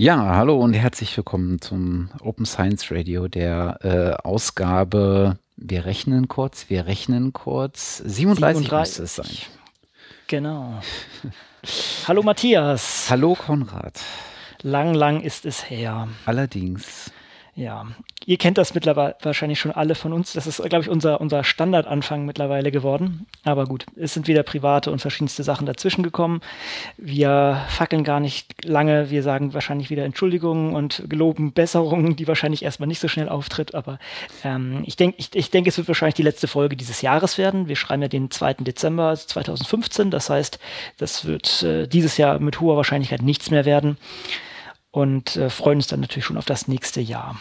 Ja, hallo und herzlich willkommen zum Open Science Radio, der äh, Ausgabe, wir rechnen kurz, wir rechnen kurz, 37, 37. müsste es sein. Genau. hallo Matthias. Hallo Konrad. Lang, lang ist es her. Allerdings. Ja, ihr kennt das mittlerweile wahrscheinlich schon alle von uns. Das ist, glaube ich, unser, unser Standardanfang mittlerweile geworden. Aber gut, es sind wieder private und verschiedenste Sachen dazwischen gekommen. Wir fackeln gar nicht lange. Wir sagen wahrscheinlich wieder Entschuldigungen und geloben Besserungen, die wahrscheinlich erstmal nicht so schnell auftritt. Aber ähm, ich denke, ich, ich denk, es wird wahrscheinlich die letzte Folge dieses Jahres werden. Wir schreiben ja den 2. Dezember 2015. Das heißt, das wird äh, dieses Jahr mit hoher Wahrscheinlichkeit nichts mehr werden und äh, freuen uns dann natürlich schon auf das nächste Jahr.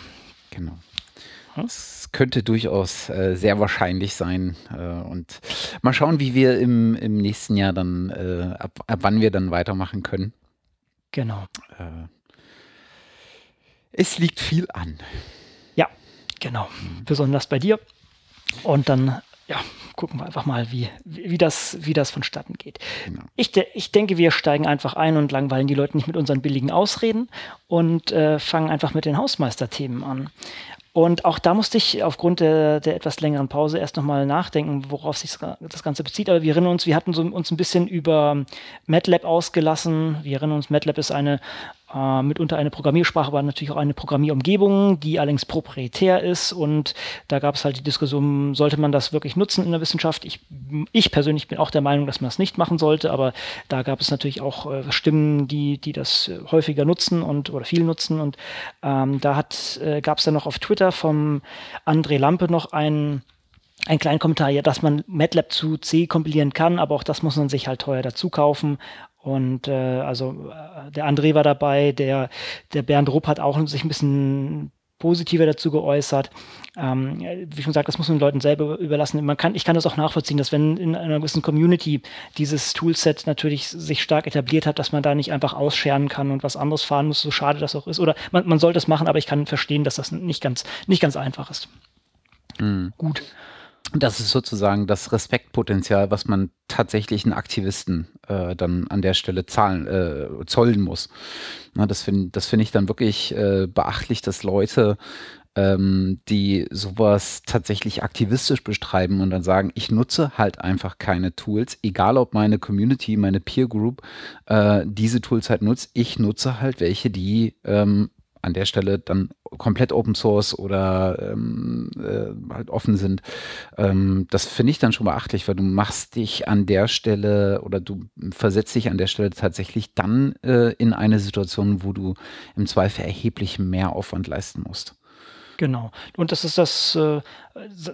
Genau. Es könnte durchaus äh, sehr wahrscheinlich sein. Äh, und mal schauen, wie wir im, im nächsten Jahr dann, äh, ab, ab wann wir dann weitermachen können. Genau. Äh, es liegt viel an. Ja, genau. Mhm. Besonders bei dir. Und dann ja, gucken wir einfach mal, wie, wie, das, wie das vonstatten geht. Genau. Ich, de ich denke, wir steigen einfach ein und langweilen die Leute nicht mit unseren billigen Ausreden und äh, fangen einfach mit den Hausmeisterthemen an. Und auch da musste ich aufgrund der, der etwas längeren Pause erst nochmal nachdenken, worauf sich das Ganze bezieht. Aber wir erinnern uns, wir hatten so, uns ein bisschen über MATLAB ausgelassen. Wir erinnern uns, MATLAB ist eine äh, mitunter eine Programmiersprache, aber natürlich auch eine Programmierumgebung, die allerdings proprietär ist. Und da gab es halt die Diskussion, sollte man das wirklich nutzen in der Wissenschaft? Ich, ich persönlich bin auch der Meinung, dass man das nicht machen sollte, aber da gab es natürlich auch äh, Stimmen, die, die das häufiger nutzen und oder viel nutzen. Und ähm, da äh, gab es dann noch auf Twitter vom André Lampe noch einen ein kleinen Kommentar, ja, dass man MATLAB zu C kompilieren kann, aber auch das muss man sich halt teuer dazu kaufen. Und äh, also äh, der André war dabei, der, der Bernd Rupp hat auch sich ein bisschen positiver dazu geäußert. Ähm, wie schon gesagt, das muss man den Leuten selber überlassen. Man kann, ich kann das auch nachvollziehen, dass wenn in einer gewissen Community dieses Toolset natürlich sich stark etabliert hat, dass man da nicht einfach ausscheren kann und was anderes fahren muss, so schade das auch ist. Oder man, man sollte es machen, aber ich kann verstehen, dass das nicht ganz, nicht ganz einfach ist. Mhm. Gut. Das ist sozusagen das Respektpotenzial, was man tatsächlichen Aktivisten äh, dann an der Stelle zahlen, äh, zollen muss. Na, das finde das find ich dann wirklich äh, beachtlich, dass Leute, ähm, die sowas tatsächlich aktivistisch bestreiben und dann sagen, ich nutze halt einfach keine Tools, egal ob meine Community, meine Peer Group äh, diese Tools halt nutzt, ich nutze halt welche, die ähm, an der Stelle dann komplett Open Source oder ähm, äh, halt offen sind. Ähm, das finde ich dann schon beachtlich, weil du machst dich an der Stelle oder du versetzt dich an der Stelle tatsächlich dann äh, in eine Situation, wo du im Zweifel erheblich mehr Aufwand leisten musst. Genau. Und das ist das, äh,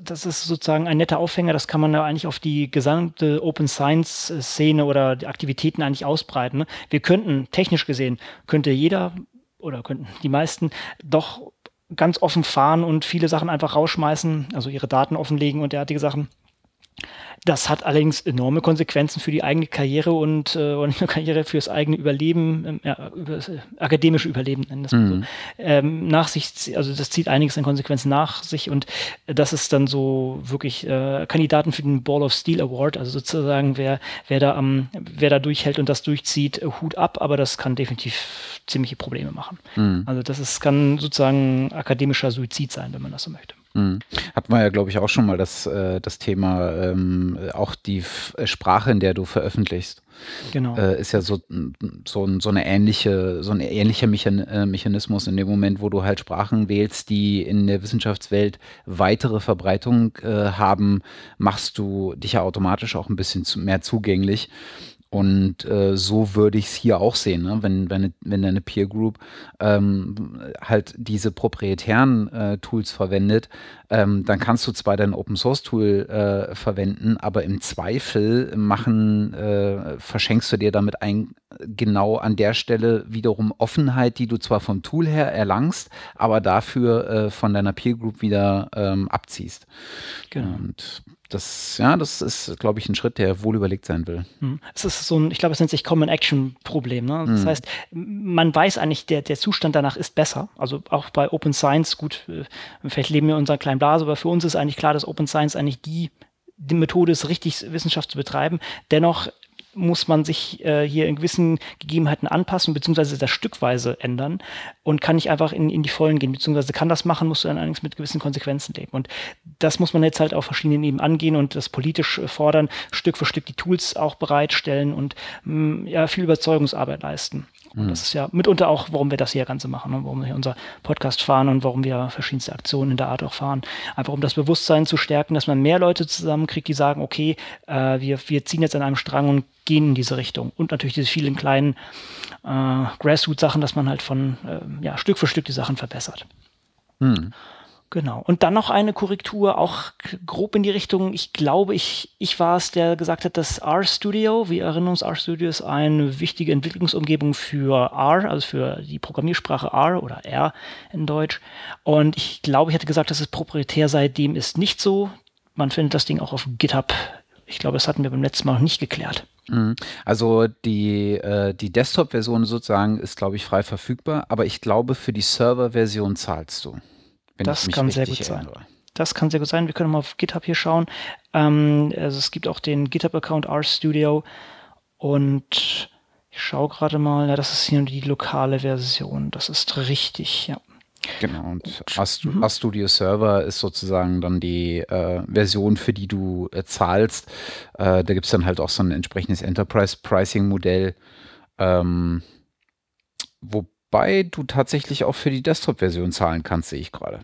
das ist sozusagen ein netter Aufhänger, das kann man ja eigentlich auf die gesamte Open Science Szene oder die Aktivitäten eigentlich ausbreiten. Ne? Wir könnten, technisch gesehen, könnte jeder oder könnten die meisten doch ganz offen fahren und viele Sachen einfach rausschmeißen, also ihre Daten offenlegen und derartige Sachen. Das hat allerdings enorme Konsequenzen für die eigene Karriere und, äh, und eine Karriere fürs eigene Überleben, ja, über das äh, akademische Überleben nennen das mhm. so. Ähm, nach sich, also das zieht einiges an Konsequenzen nach sich und das ist dann so wirklich äh, Kandidaten für den Ball of Steel Award, also sozusagen wer, wer da am, wer da durchhält und das durchzieht, äh, Hut ab, aber das kann definitiv ziemliche Probleme machen. Mhm. Also das ist, kann sozusagen akademischer Suizid sein, wenn man das so möchte. Mhm. Hatten wir ja, glaube ich, auch schon mal das, äh, das Thema, ähm, auch die F äh, Sprache, in der du veröffentlichst. Genau. Äh, ist ja so, so, so eine ähnliche, so ein ähnlicher äh, Mechanismus in dem Moment, wo du halt Sprachen wählst, die in der Wissenschaftswelt weitere Verbreitung äh, haben, machst du dich ja automatisch auch ein bisschen zu, mehr zugänglich. Und äh, so würde ich es hier auch sehen, ne? wenn, wenn, wenn deine Peer Group ähm, halt diese proprietären äh, Tools verwendet, ähm, dann kannst du zwar dein Open Source Tool äh, verwenden, aber im Zweifel machen, äh, verschenkst du dir damit ein, genau an der Stelle wiederum Offenheit, die du zwar vom Tool her erlangst, aber dafür äh, von deiner Peer Group wieder ähm, abziehst. Genau. Und das, ja, das ist, glaube ich, ein Schritt, der wohl überlegt sein will. Hm. Es ist so ein, ich glaube, es nennt sich Common Action Problem. Ne? Das mhm. heißt, man weiß eigentlich, der, der Zustand danach ist besser. Also auch bei Open Science, gut, äh, vielleicht leben wir in unserer kleinen Blase, aber für uns ist eigentlich klar, dass Open Science eigentlich die, die Methode ist, richtig Wissenschaft zu betreiben. Dennoch muss man sich äh, hier in gewissen Gegebenheiten anpassen, beziehungsweise das stückweise ändern und kann nicht einfach in, in die Vollen gehen, beziehungsweise kann das machen, musst du dann allerdings mit gewissen Konsequenzen leben. Und das muss man jetzt halt auf verschiedenen Ebenen angehen und das politisch fordern, Stück für Stück die Tools auch bereitstellen und mh, mm, ja, viel Überzeugungsarbeit leisten. Und das ist ja mitunter auch, warum wir das hier Ganze machen und warum wir hier unser Podcast fahren und warum wir verschiedenste Aktionen in der Art auch fahren. Einfach um das Bewusstsein zu stärken, dass man mehr Leute zusammenkriegt, die sagen, okay, äh, wir, wir ziehen jetzt an einem Strang und gehen in diese Richtung. Und natürlich diese vielen kleinen äh, Grassroot-Sachen, dass man halt von äh, ja, Stück für Stück die Sachen verbessert. Hm. Genau. Und dann noch eine Korrektur, auch grob in die Richtung, ich glaube, ich, ich war es, der gesagt hat, dass R-Studio, wir erinnern uns, R-Studio ist eine wichtige Entwicklungsumgebung für R, also für die Programmiersprache R oder R in Deutsch. Und ich glaube, ich hatte gesagt, dass es proprietär sei, dem ist nicht so. Man findet das Ding auch auf GitHub. Ich glaube, das hatten wir beim letzten Mal noch nicht geklärt. Mhm. Also die, äh, die Desktop-Version sozusagen ist, glaube ich, frei verfügbar, aber ich glaube, für die Server-Version zahlst du. das kann sehr gut erinnere. sein. Das kann sehr gut sein. Wir können mal auf GitHub hier schauen. Ähm, also es gibt auch den GitHub-Account RStudio und ich schaue gerade mal, ja, das ist hier die lokale Version. Das ist richtig, ja. Genau, und RStudio mhm. Server ist sozusagen dann die äh, Version, für die du äh, zahlst. Äh, da gibt es dann halt auch so ein entsprechendes Enterprise-Pricing-Modell, ähm, wobei du tatsächlich auch für die Desktop-Version zahlen kannst, sehe ich gerade.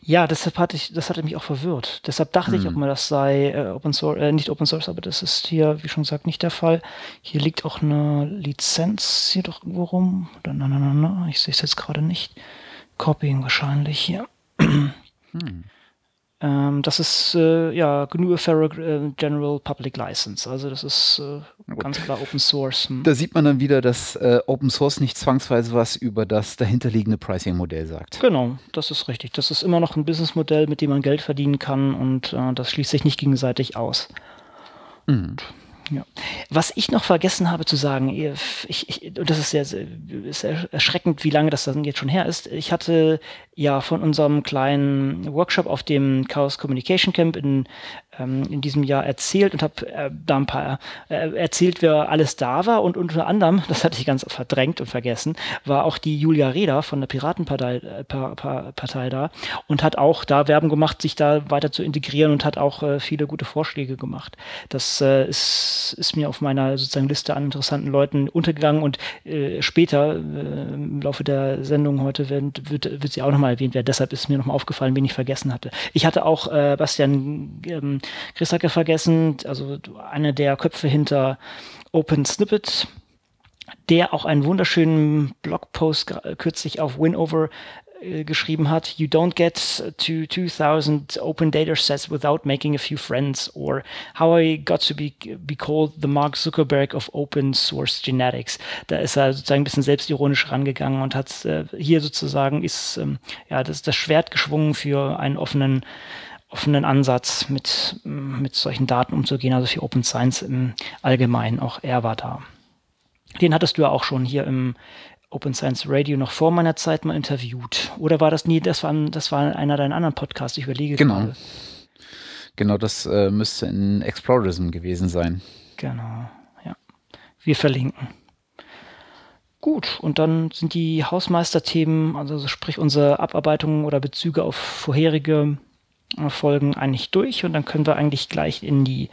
Ja, deshalb hatte ich, das hatte mich auch verwirrt. Deshalb dachte hm. ich, ob man das sei äh, Open Source, äh, nicht Open Source, aber das ist hier, wie schon gesagt, nicht der Fall. Hier liegt auch eine Lizenz hier doch irgendwo rum. Na, na, na, na, ich sehe es jetzt gerade nicht. Copying wahrscheinlich hier. Hm. Ähm, das ist äh, ja GNU Federal äh, General Public License. Also das ist äh, ganz klar Open Source. Hm. Da sieht man dann wieder, dass äh, Open Source nicht zwangsweise was über das dahinterliegende Pricing-Modell sagt. Genau, das ist richtig. Das ist immer noch ein Businessmodell, mit dem man Geld verdienen kann und äh, das schließt sich nicht gegenseitig aus. Mhm. Ja. Was ich noch vergessen habe zu sagen, ich, ich, das ist sehr, sehr erschreckend, wie lange das dann jetzt schon her ist. Ich hatte ja von unserem kleinen Workshop auf dem Chaos Communication Camp in ähm, in diesem Jahr erzählt und habe äh, da ein paar äh, erzählt, wer alles da war. Und unter anderem, das hatte ich ganz verdrängt und vergessen, war auch die Julia Reda von der Piratenpartei äh, pa pa Partei da und hat auch da Werben gemacht, sich da weiter zu integrieren und hat auch äh, viele gute Vorschläge gemacht. Das äh, ist, ist mir auf meiner sozusagen Liste an interessanten Leuten untergegangen und äh, später äh, im Laufe der Sendung heute wird, wird, wird sie auch nochmal erwähnt werden. Deshalb ist mir nochmal aufgefallen, wen ich vergessen hatte. Ich hatte auch äh, Bastian ähm, Chris Hacke vergessen, also einer der Köpfe hinter Open Snippet, der auch einen wunderschönen Blogpost kürzlich auf Winover äh, geschrieben hat, you don't get to 2000 open data sets without making a few friends or how I got to be, be called the Mark Zuckerberg of open source genetics. Da ist er sozusagen ein bisschen selbstironisch rangegangen und hat äh, hier sozusagen ist ähm, ja das, das Schwert geschwungen für einen offenen offenen Ansatz, mit, mit solchen Daten umzugehen, also für Open Science im Allgemeinen. Auch er war da. Den hattest du ja auch schon hier im Open Science Radio noch vor meiner Zeit mal interviewt. Oder war das nie, das war, das war einer deiner anderen Podcasts, ich überlege genau. gerade. Genau, das äh, müsste in Explorism gewesen sein. Genau, ja. Wir verlinken. Gut, und dann sind die Hausmeisterthemen, also sprich unsere Abarbeitungen oder Bezüge auf vorherige Folgen eigentlich durch und dann können wir eigentlich gleich in die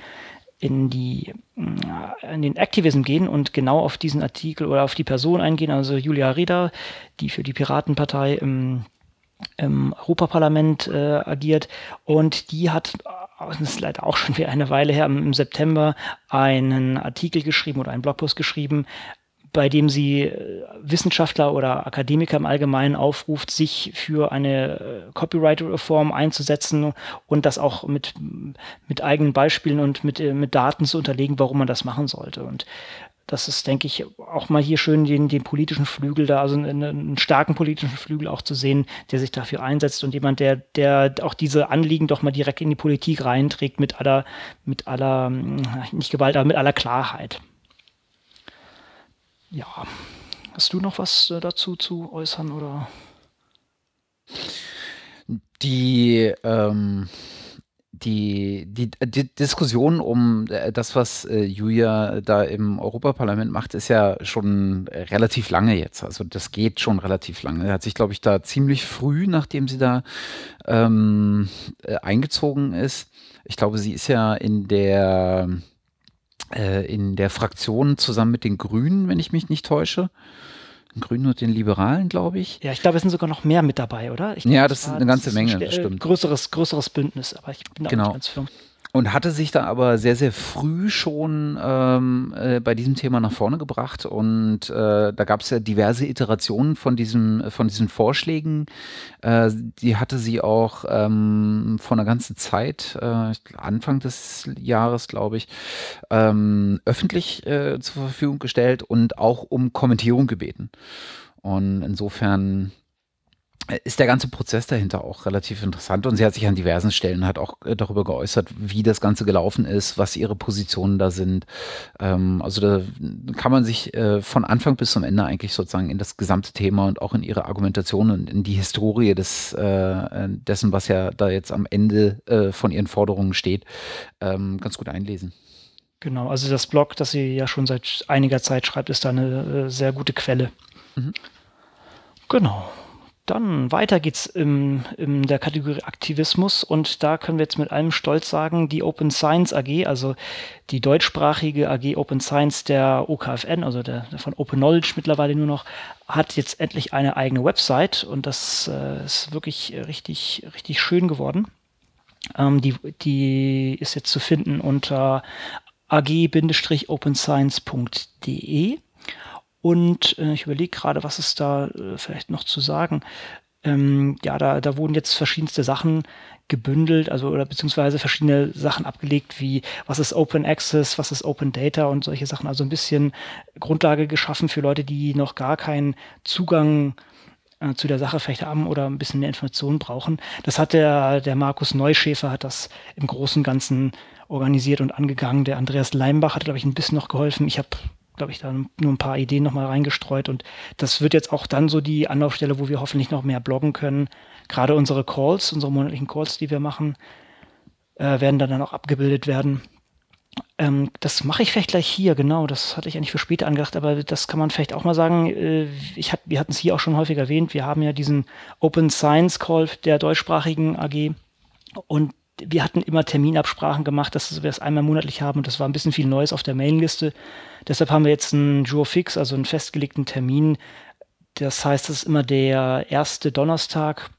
in die in den Activism gehen und genau auf diesen Artikel oder auf die Person eingehen, also Julia Reda, die für die Piratenpartei im, im Europaparlament äh, agiert. Und die hat das ist leider auch schon wieder eine Weile her, im September einen Artikel geschrieben oder einen Blogpost geschrieben, bei dem sie äh, Wissenschaftler oder Akademiker im Allgemeinen aufruft, sich für eine äh, Copyright-Reform einzusetzen und das auch mit, mit eigenen Beispielen und mit, äh, mit Daten zu unterlegen, warum man das machen sollte. Und das ist, denke ich, auch mal hier schön, den, den politischen Flügel da, also einen, einen, starken politischen Flügel auch zu sehen, der sich dafür einsetzt und jemand, der, der auch diese Anliegen doch mal direkt in die Politik reinträgt mit aller, mit aller, nicht Gewalt, aber mit aller Klarheit. Ja. Hast du noch was äh, dazu zu äußern oder? Die, ähm, die, die, die Diskussion um äh, das, was äh, Julia da im Europaparlament macht, ist ja schon relativ lange jetzt. Also das geht schon relativ lange. Er hat sich, glaube ich, da ziemlich früh, nachdem sie da ähm, äh, eingezogen ist. Ich glaube, sie ist ja in der äh, in der Fraktion zusammen mit den Grünen, wenn ich mich nicht täusche. Den Grünen und den Liberalen, glaube ich. Ja, ich glaube, es sind sogar noch mehr mit dabei, oder? Glaub, ja, das ist eine ganze Menge, das stimmt. Größeres, größeres Bündnis, aber ich bin da genau. nicht ganz firm. Und hatte sich da aber sehr, sehr früh schon ähm, äh, bei diesem Thema nach vorne gebracht. Und äh, da gab es ja diverse Iterationen von, diesem, von diesen Vorschlägen. Äh, die hatte sie auch ähm, vor einer ganzen Zeit, äh, Anfang des Jahres, glaube ich, ähm, öffentlich äh, zur Verfügung gestellt und auch um Kommentierung gebeten. Und insofern ist der ganze Prozess dahinter auch relativ interessant und sie hat sich an diversen Stellen hat auch äh, darüber geäußert, wie das Ganze gelaufen ist, was ihre Positionen da sind. Ähm, also da kann man sich äh, von Anfang bis zum Ende eigentlich sozusagen in das gesamte Thema und auch in ihre Argumentation und in die Historie des, äh, dessen, was ja da jetzt am Ende äh, von ihren Forderungen steht, ähm, ganz gut einlesen. Genau, also das Blog, das sie ja schon seit einiger Zeit schreibt, ist da eine äh, sehr gute Quelle. Mhm. Genau. Dann weiter geht's im, in der Kategorie Aktivismus und da können wir jetzt mit allem Stolz sagen, die Open Science AG, also die deutschsprachige AG Open Science der OKFN, also der, der von Open Knowledge mittlerweile nur noch, hat jetzt endlich eine eigene Website und das äh, ist wirklich richtig, richtig schön geworden. Ähm, die, die ist jetzt zu finden unter ag-openscience.de. Und äh, ich überlege gerade, was ist da äh, vielleicht noch zu sagen. Ähm, ja, da, da wurden jetzt verschiedenste Sachen gebündelt, also oder beziehungsweise verschiedene Sachen abgelegt, wie was ist Open Access, was ist Open Data und solche Sachen. Also ein bisschen Grundlage geschaffen für Leute, die noch gar keinen Zugang äh, zu der Sache vielleicht haben oder ein bisschen mehr Informationen brauchen. Das hat der, der Markus Neuschäfer hat das im Großen und Ganzen organisiert und angegangen. Der Andreas Leimbach hat, glaube ich, ein bisschen noch geholfen. Ich habe glaube ich, da nur ein paar Ideen nochmal reingestreut. Und das wird jetzt auch dann so die Anlaufstelle, wo wir hoffentlich noch mehr bloggen können. Gerade unsere Calls, unsere monatlichen Calls, die wir machen, äh, werden dann, dann auch abgebildet werden. Ähm, das mache ich vielleicht gleich hier, genau. Das hatte ich eigentlich für später angedacht, aber das kann man vielleicht auch mal sagen. Äh, ich hat, wir hatten es hier auch schon häufig erwähnt. Wir haben ja diesen Open Science Call der deutschsprachigen AG. Und wir hatten immer Terminabsprachen gemacht, dass wir es einmal monatlich haben und das war ein bisschen viel Neues auf der Mailingliste. Deshalb haben wir jetzt einen Jour fix, also einen festgelegten Termin. Das heißt, es ist immer der erste Donnerstag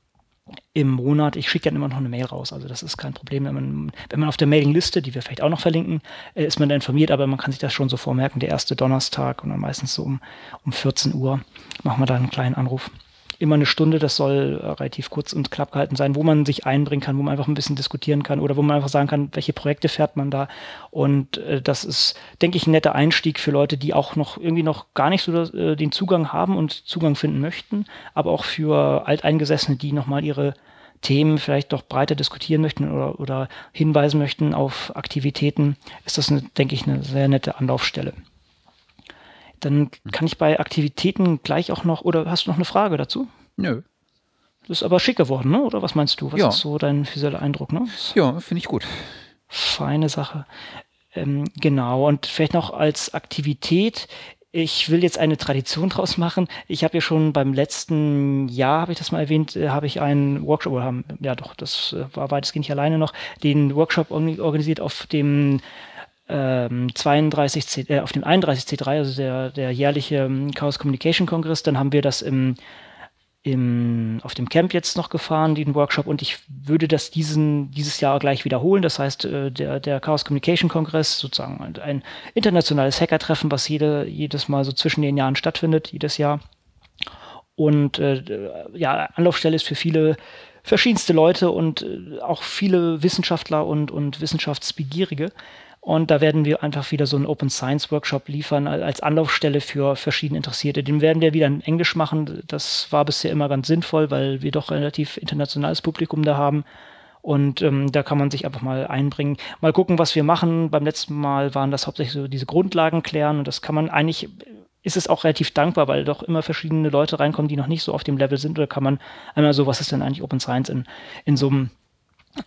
im Monat. Ich schicke dann immer noch eine Mail raus, also das ist kein Problem. Wenn man, wenn man auf der Mailingliste, die wir vielleicht auch noch verlinken, äh, ist man da informiert, aber man kann sich das schon so vormerken, der erste Donnerstag und dann meistens so um, um 14 Uhr machen wir da einen kleinen Anruf immer eine Stunde, das soll äh, relativ kurz und knapp gehalten sein, wo man sich einbringen kann, wo man einfach ein bisschen diskutieren kann oder wo man einfach sagen kann, welche Projekte fährt man da. Und äh, das ist, denke ich, ein netter Einstieg für Leute, die auch noch irgendwie noch gar nicht so äh, den Zugang haben und Zugang finden möchten, aber auch für Alteingesessene, die nochmal ihre Themen vielleicht doch breiter diskutieren möchten oder, oder hinweisen möchten auf Aktivitäten, ist das, eine, denke ich, eine sehr nette Anlaufstelle. Dann kann ich bei Aktivitäten gleich auch noch, oder hast du noch eine Frage dazu? Nö. Das ist aber schick geworden, ne? oder was meinst du? Was ja. ist so dein visueller Eindruck? Ne? Ja, finde ich gut. Feine Sache. Ähm, genau, und vielleicht noch als Aktivität. Ich will jetzt eine Tradition draus machen. Ich habe ja schon beim letzten Jahr, habe ich das mal erwähnt, äh, habe ich einen Workshop, oder haben, ja doch, das äh, war weitestgehend nicht alleine noch, den Workshop organisiert auf dem ähm, 32C, äh, auf dem 31C3, also der, der jährliche ähm, Chaos Communication Kongress. Dann haben wir das im, im, auf dem Camp jetzt noch gefahren, den Workshop, und ich würde das diesen, dieses Jahr gleich wiederholen. Das heißt, äh, der, der Chaos Communication Kongress, sozusagen ein internationales Hackertreffen, was jede, jedes Mal so zwischen den Jahren stattfindet, jedes Jahr. Und äh, ja, Anlaufstelle ist für viele verschiedenste Leute und äh, auch viele Wissenschaftler und, und Wissenschaftsbegierige. Und da werden wir einfach wieder so einen Open Science Workshop liefern als Anlaufstelle für verschiedene Interessierte. Den werden wir wieder in Englisch machen. Das war bisher immer ganz sinnvoll, weil wir doch relativ internationales Publikum da haben. Und ähm, da kann man sich einfach mal einbringen. Mal gucken, was wir machen. Beim letzten Mal waren das hauptsächlich so diese Grundlagen klären. Und das kann man eigentlich, ist es auch relativ dankbar, weil doch immer verschiedene Leute reinkommen, die noch nicht so auf dem Level sind. Oder kann man einmal so, was ist denn eigentlich Open Science in, in so einem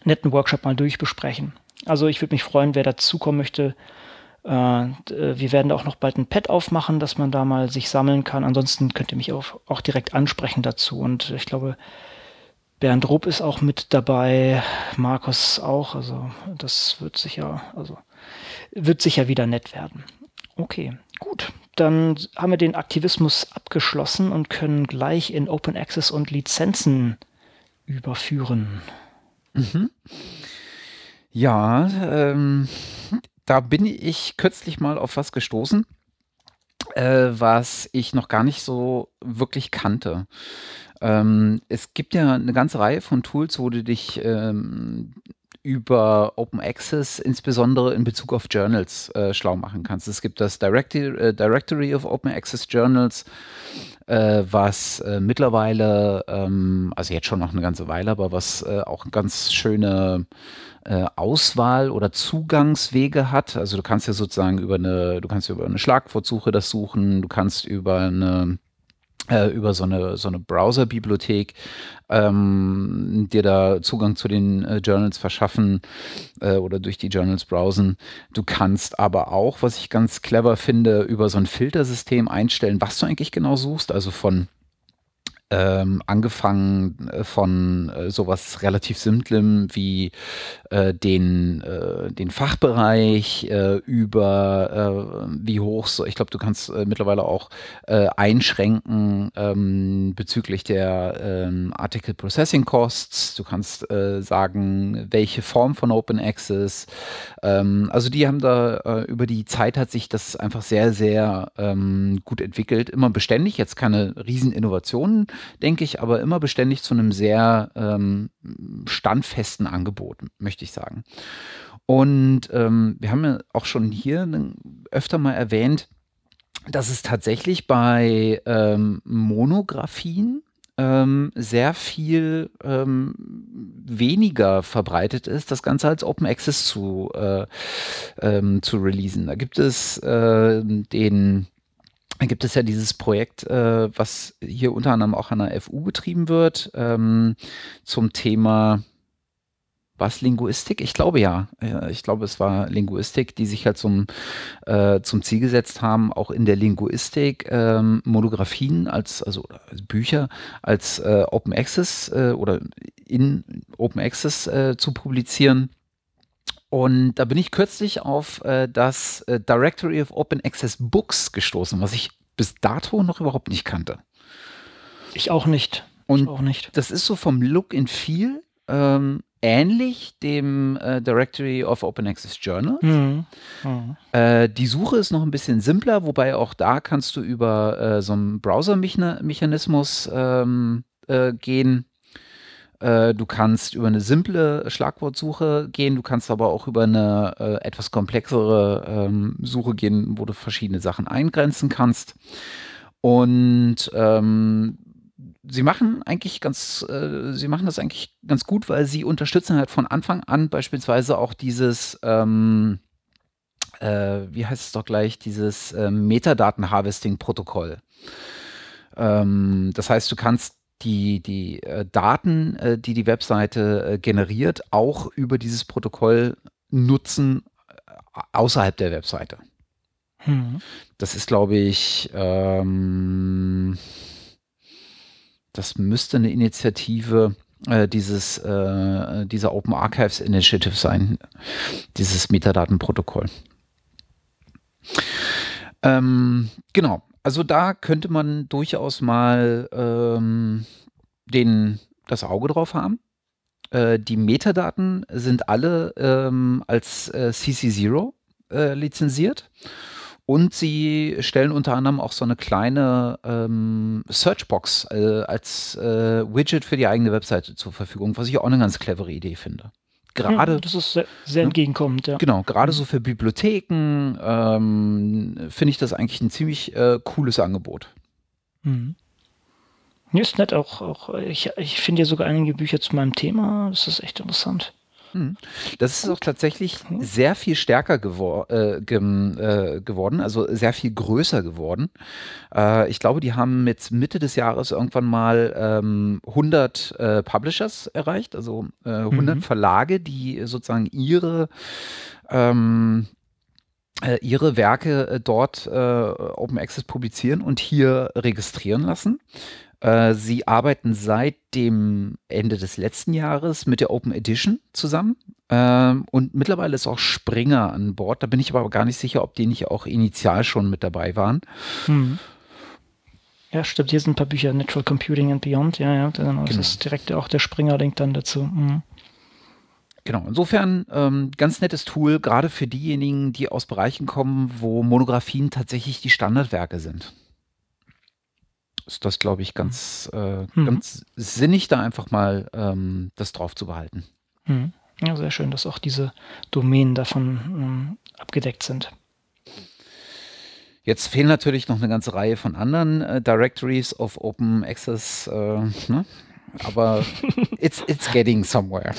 netten Workshop mal durchbesprechen. Also ich würde mich freuen, wer dazukommen möchte. Äh, wir werden auch noch bald ein Pad aufmachen, dass man da mal sich sammeln kann. Ansonsten könnt ihr mich auch, auch direkt ansprechen dazu. Und ich glaube, Bernd Rupp ist auch mit dabei, Markus auch. Also das wird sicher, also wird sicher wieder nett werden. Okay, gut. Dann haben wir den Aktivismus abgeschlossen und können gleich in Open Access und Lizenzen überführen. Mhm. Ja, ähm, da bin ich kürzlich mal auf was gestoßen, äh, was ich noch gar nicht so wirklich kannte. Ähm, es gibt ja eine ganze Reihe von Tools, wo du dich ähm, über Open Access, insbesondere in Bezug auf Journals, äh, schlau machen kannst. Es gibt das Directory, äh, Directory of Open Access Journals, äh, was äh, mittlerweile, ähm, also jetzt schon noch eine ganze Weile, aber was äh, auch ganz schöne äh, Auswahl oder Zugangswege hat. Also du kannst ja sozusagen über eine, du kannst über eine Schlagwortsuche das suchen, du kannst über eine über so eine, so eine Browser-Bibliothek ähm, dir da Zugang zu den äh, Journals verschaffen äh, oder durch die Journals browsen. Du kannst aber auch, was ich ganz clever finde, über so ein Filtersystem einstellen, was du eigentlich genau suchst, also von ähm, angefangen äh, von äh, sowas relativ Simplem wie äh, den, äh, den Fachbereich äh, über äh, wie hoch so, ich glaube, du kannst mittlerweile auch einschränken ähm, bezüglich der ähm, Article Processing Costs. Du kannst sagen, welche Form von Open Access. Ähm, also die haben da über die Zeit hat sich das einfach sehr, sehr ähm, gut entwickelt. Immer beständig, jetzt keine riesen Innovationen denke ich, aber immer beständig zu einem sehr ähm, standfesten Angebot, möchte ich sagen. Und ähm, wir haben ja auch schon hier öfter mal erwähnt, dass es tatsächlich bei ähm, Monographien ähm, sehr viel ähm, weniger verbreitet ist, das Ganze als Open Access zu, äh, ähm, zu releasen. Da gibt es äh, den gibt es ja dieses Projekt, äh, was hier unter anderem auch an der FU betrieben wird, ähm, zum Thema was Linguistik? Ich glaube ja. Ich glaube, es war Linguistik, die sich halt zum, äh, zum Ziel gesetzt haben, auch in der Linguistik ähm, Monographien als, also Bücher als äh, Open Access äh, oder in Open Access äh, zu publizieren. Und da bin ich kürzlich auf äh, das äh, Directory of Open Access Books gestoßen, was ich bis dato noch überhaupt nicht kannte. Ich auch nicht. Und ich auch nicht. das ist so vom Look and Feel ähm, ähnlich dem äh, Directory of Open Access Journals. Mhm. Mhm. Äh, die Suche ist noch ein bisschen simpler, wobei auch da kannst du über äh, so einen Browser-Mechanismus ähm, äh, gehen. Äh, du kannst über eine simple Schlagwortsuche gehen, du kannst aber auch über eine äh, etwas komplexere ähm, Suche gehen, wo du verschiedene Sachen eingrenzen kannst. Und ähm, sie machen eigentlich ganz, äh, sie machen das eigentlich ganz gut, weil sie unterstützen halt von Anfang an beispielsweise auch dieses, ähm, äh, wie heißt es doch gleich, dieses äh, Metadaten-Harvesting-Protokoll. Ähm, das heißt, du kannst die, die äh, Daten, äh, die die Webseite äh, generiert, auch über dieses Protokoll nutzen äh, außerhalb der Webseite. Hm. Das ist, glaube ich, ähm, das müsste eine Initiative äh, dieses, äh, dieser Open Archives Initiative sein, dieses Metadatenprotokoll. Ähm, genau, also da könnte man durchaus mal ähm, den, das Auge drauf haben. Äh, die Metadaten sind alle ähm, als äh, CC0 äh, lizenziert. Und sie stellen unter anderem auch so eine kleine ähm, Searchbox äh, als äh, Widget für die eigene Webseite zur Verfügung, was ich auch eine ganz clevere Idee finde gerade. Ja, das ist sehr, sehr ne? entgegenkommend, ja. Genau, gerade so für Bibliotheken ähm, finde ich das eigentlich ein ziemlich äh, cooles Angebot. Mhm. ist nett auch. auch ich ich finde ja sogar einige Bücher zu meinem Thema. Das ist echt interessant. Hm. Das ist auch tatsächlich hm. sehr viel stärker gewor äh, ge äh, geworden, also sehr viel größer geworden. Äh, ich glaube, die haben mit Mitte des Jahres irgendwann mal ähm, 100 äh, Publishers erreicht, also 100 mhm. Verlage, die sozusagen ihre ähm, äh, ihre Werke äh, dort Open Access publizieren und hier registrieren lassen. Äh, sie arbeiten seit dem Ende des letzten Jahres mit der Open Edition zusammen. Ähm, und mittlerweile ist auch Springer an Bord. Da bin ich aber gar nicht sicher, ob die nicht auch initial schon mit dabei waren. Hm. Ja, stimmt. Hier sind ein paar Bücher, Natural Computing and Beyond. Ja, ja, genau. das ist direkt auch der Springer-Link dann dazu. Mhm. Genau, insofern ähm, ganz nettes Tool, gerade für diejenigen, die aus Bereichen kommen, wo Monographien tatsächlich die Standardwerke sind ist das, glaube ich, ganz, äh, mhm. ganz sinnig, da einfach mal ähm, das drauf zu behalten. Mhm. Ja, sehr schön, dass auch diese Domänen davon ähm, abgedeckt sind. Jetzt fehlen natürlich noch eine ganze Reihe von anderen äh, Directories of Open Access, äh, ne? aber it's, it's getting somewhere.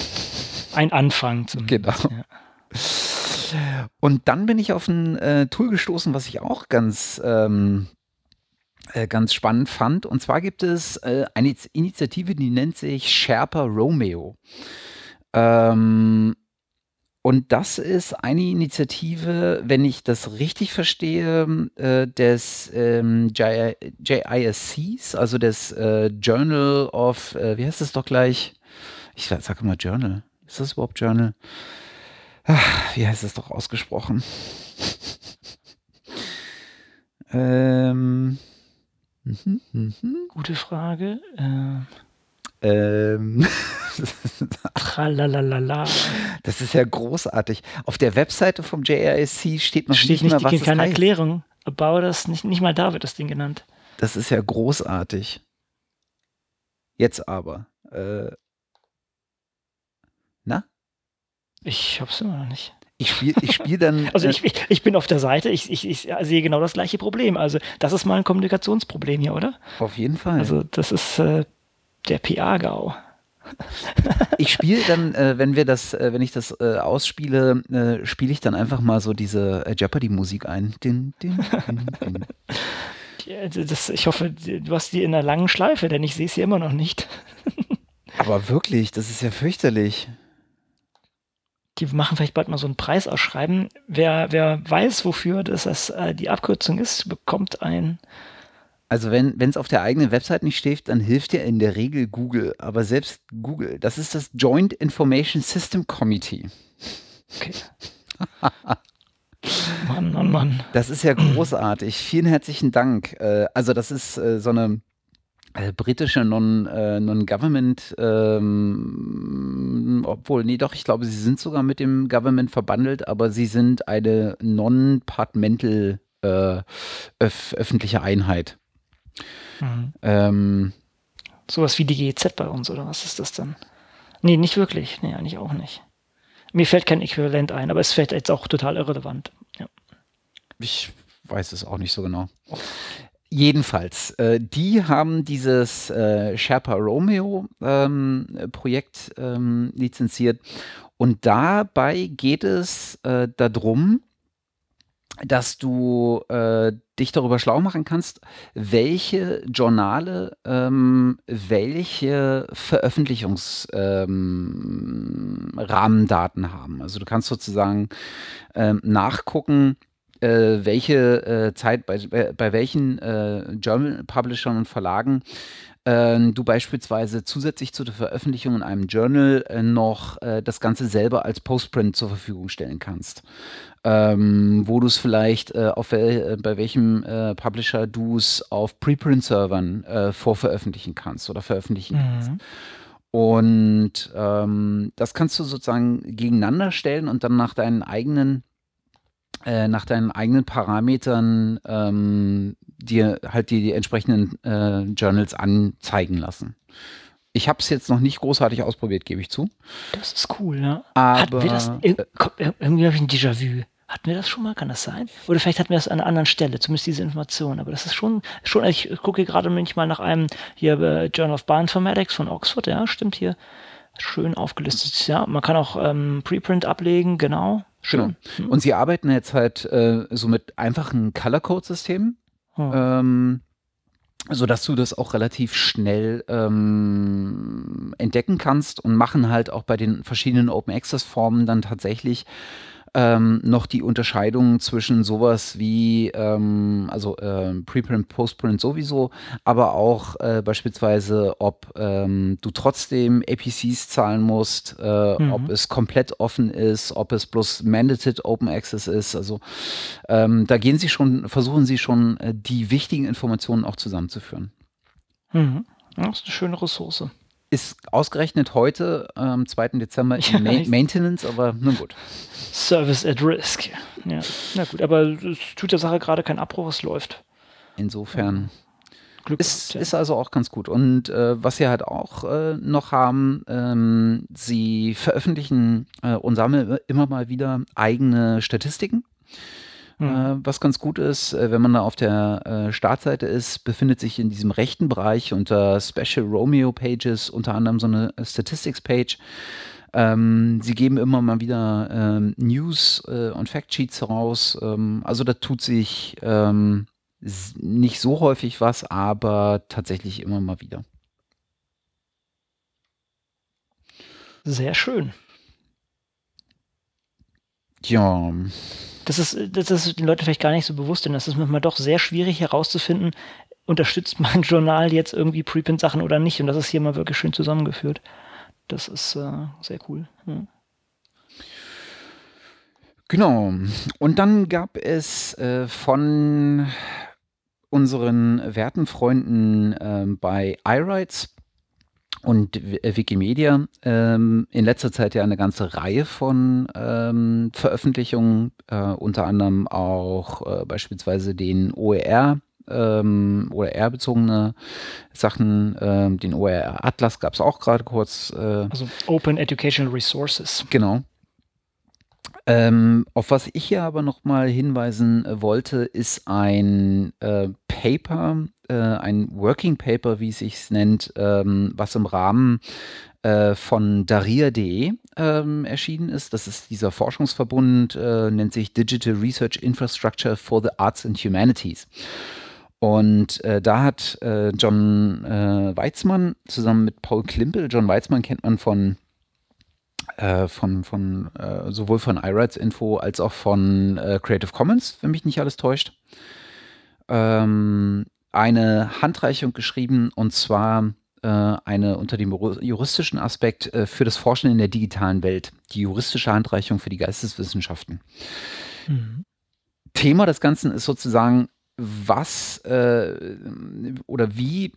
Ein Anfang zum Genau. Ja. Und dann bin ich auf ein äh, Tool gestoßen, was ich auch ganz ähm, äh, ganz spannend fand. Und zwar gibt es äh, eine Initiative, die nennt sich Sherpa Romeo. Ähm, und das ist eine Initiative, wenn ich das richtig verstehe, äh, des ähm, JISCs, also des äh, Journal of, äh, wie heißt das doch gleich? Ich sage immer Journal. Ist das überhaupt Journal? Ach, wie heißt das doch ausgesprochen? ähm, Mhm, mhm. Gute Frage. Äh, ähm. Tralalala. Das ist ja großartig. Auf der Webseite vom JRSC steht noch steht nicht, nicht mehr, was keine heißt. Erklärung. About das, nicht, nicht mal da wird das Ding genannt. Das ist ja großartig. Jetzt aber. Äh, na? Ich hab's immer noch nicht. Ich spiele ich spiel dann. Also ich, ich bin auf der Seite, ich, ich, ich sehe genau das gleiche Problem. Also das ist mal ein Kommunikationsproblem hier, oder? Auf jeden Fall. Also das ist äh, der PA-GAU. ich spiele dann, äh, wenn wir das, äh, wenn ich das äh, ausspiele, äh, spiele ich dann einfach mal so diese äh, Jeopardy-Musik ein. Din, din, din, ja, das, ich hoffe, du hast die in einer langen Schleife, denn ich sehe es hier immer noch nicht. Aber wirklich, das ist ja fürchterlich die machen vielleicht bald mal so einen Preis ausschreiben. Wer, wer weiß, wofür das, das äh, die Abkürzung ist, bekommt ein. Also wenn es auf der eigenen Website nicht steht, dann hilft dir in der Regel Google. Aber selbst Google, das ist das Joint Information System Committee. Okay. Mann, Mann, Mann. Das ist ja großartig. Vielen herzlichen Dank. Äh, also das ist äh, so eine äh, britische Non-Government, äh, ähm, obwohl, nee, doch, ich glaube, sie sind sogar mit dem Government verbandelt, aber sie sind eine non-partmental äh, öf öffentliche Einheit. Mhm. Ähm, Sowas wie die GEZ bei uns, oder was ist das dann? Nee, nicht wirklich. Nee, eigentlich auch nicht. Mir fällt kein Äquivalent ein, aber es fällt jetzt auch total irrelevant. Ja. Ich weiß es auch nicht so genau. Jedenfalls, äh, die haben dieses äh, Sherpa Romeo ähm, Projekt ähm, lizenziert und dabei geht es äh, darum, dass du äh, dich darüber schlau machen kannst, welche Journale ähm, welche Veröffentlichungsrahmendaten ähm, haben. Also du kannst sozusagen ähm, nachgucken, äh, welche äh, Zeit, bei, bei welchen äh, Journal-Publishern und Verlagen ähm, du beispielsweise zusätzlich zu der Veröffentlichung in einem Journal äh, noch äh, das Ganze selber als Postprint zur Verfügung stellen kannst. Ähm, wo du es vielleicht äh, auf wel bei welchem Publisher du es auf Preprint-Servern vorveröffentlichen kannst oder veröffentlichen mhm. kannst. Und ähm, das kannst du sozusagen gegeneinander stellen und dann nach deinen eigenen äh, nach deinen eigenen Parametern ähm, dir halt die, die entsprechenden äh, Journals anzeigen lassen. Ich habe es jetzt noch nicht großartig ausprobiert, gebe ich zu. Das ist cool, ne? Aber hatten wir das, irgendwie habe ich ein Déjà-vu. Hatten wir das schon mal? Kann das sein? Oder vielleicht hatten wir das an einer anderen Stelle, zumindest diese Information. Aber das ist schon, schon ich gucke gerade manchmal nach einem hier äh, Journal of Bioinformatics von Oxford, ja, stimmt hier. Schön aufgelistet, ja. Man kann auch ähm, Preprint ablegen, genau. Schön. Genau. Und sie arbeiten jetzt halt äh, so mit einfachen Color-Code-Systemen. Hm. Ähm, sodass du das auch relativ schnell ähm, entdecken kannst und machen halt auch bei den verschiedenen Open Access Formen dann tatsächlich ähm, noch die Unterscheidung zwischen sowas wie, ähm, also äh, Preprint, Postprint sowieso, aber auch äh, beispielsweise, ob ähm, du trotzdem APCs zahlen musst, äh, mhm. ob es komplett offen ist, ob es bloß Mandated Open Access ist. Also ähm, da gehen sie schon, versuchen sie schon, äh, die wichtigen Informationen auch zusammenzuführen. Mhm. Das ist eine schöne Ressource ist ausgerechnet heute, am 2. Dezember, in ja, Ma Maintenance, aber nun gut. Service at Risk. Ja, na gut, aber es tut der Sache gerade keinen Abbruch, es läuft. Insofern. Glück ist, ist also auch ganz gut. Und äh, was sie halt auch äh, noch haben, ähm, sie veröffentlichen äh, und sammeln immer mal wieder eigene Statistiken. Mhm. Äh, was ganz gut ist, äh, wenn man da auf der äh, Startseite ist, befindet sich in diesem rechten Bereich unter Special Romeo Pages unter anderem so eine Statistics Page. Ähm, sie geben immer mal wieder ähm, News äh, und Factsheets heraus. Ähm, also da tut sich ähm, nicht so häufig was, aber tatsächlich immer mal wieder. Sehr schön. Ja das ist, das ist den Leuten vielleicht gar nicht so bewusst, denn das ist manchmal doch sehr schwierig herauszufinden, unterstützt mein Journal jetzt irgendwie Preprint-Sachen oder nicht. Und das ist hier mal wirklich schön zusammengeführt. Das ist äh, sehr cool. Hm. Genau. Und dann gab es äh, von unseren werten Freunden äh, bei iRights und äh, Wikimedia ähm, in letzter Zeit ja eine ganze Reihe von ähm, Veröffentlichungen, äh, unter anderem auch äh, beispielsweise den OER, ähm, OER-bezogene Sachen, ähm, den OER-Atlas gab es auch gerade kurz. Äh, also Open Educational Resources. Genau. Ähm, auf was ich hier aber nochmal hinweisen äh, wollte, ist ein äh, Paper, äh, ein Working Paper, wie es sich nennt, ähm, was im Rahmen äh, von Daria.de ähm, erschienen ist. Das ist dieser Forschungsverbund, äh, nennt sich Digital Research Infrastructure for the Arts and Humanities. Und äh, da hat äh, John äh, Weizmann zusammen mit Paul Klimpel, John Weizmann kennt man von äh, von, von äh, sowohl von iRights Info als auch von äh, Creative Commons, wenn mich nicht alles täuscht, ähm, eine Handreichung geschrieben und zwar äh, eine unter dem juristischen Aspekt äh, für das Forschen in der digitalen Welt, die juristische Handreichung für die Geisteswissenschaften. Mhm. Thema des Ganzen ist sozusagen, was äh, oder wie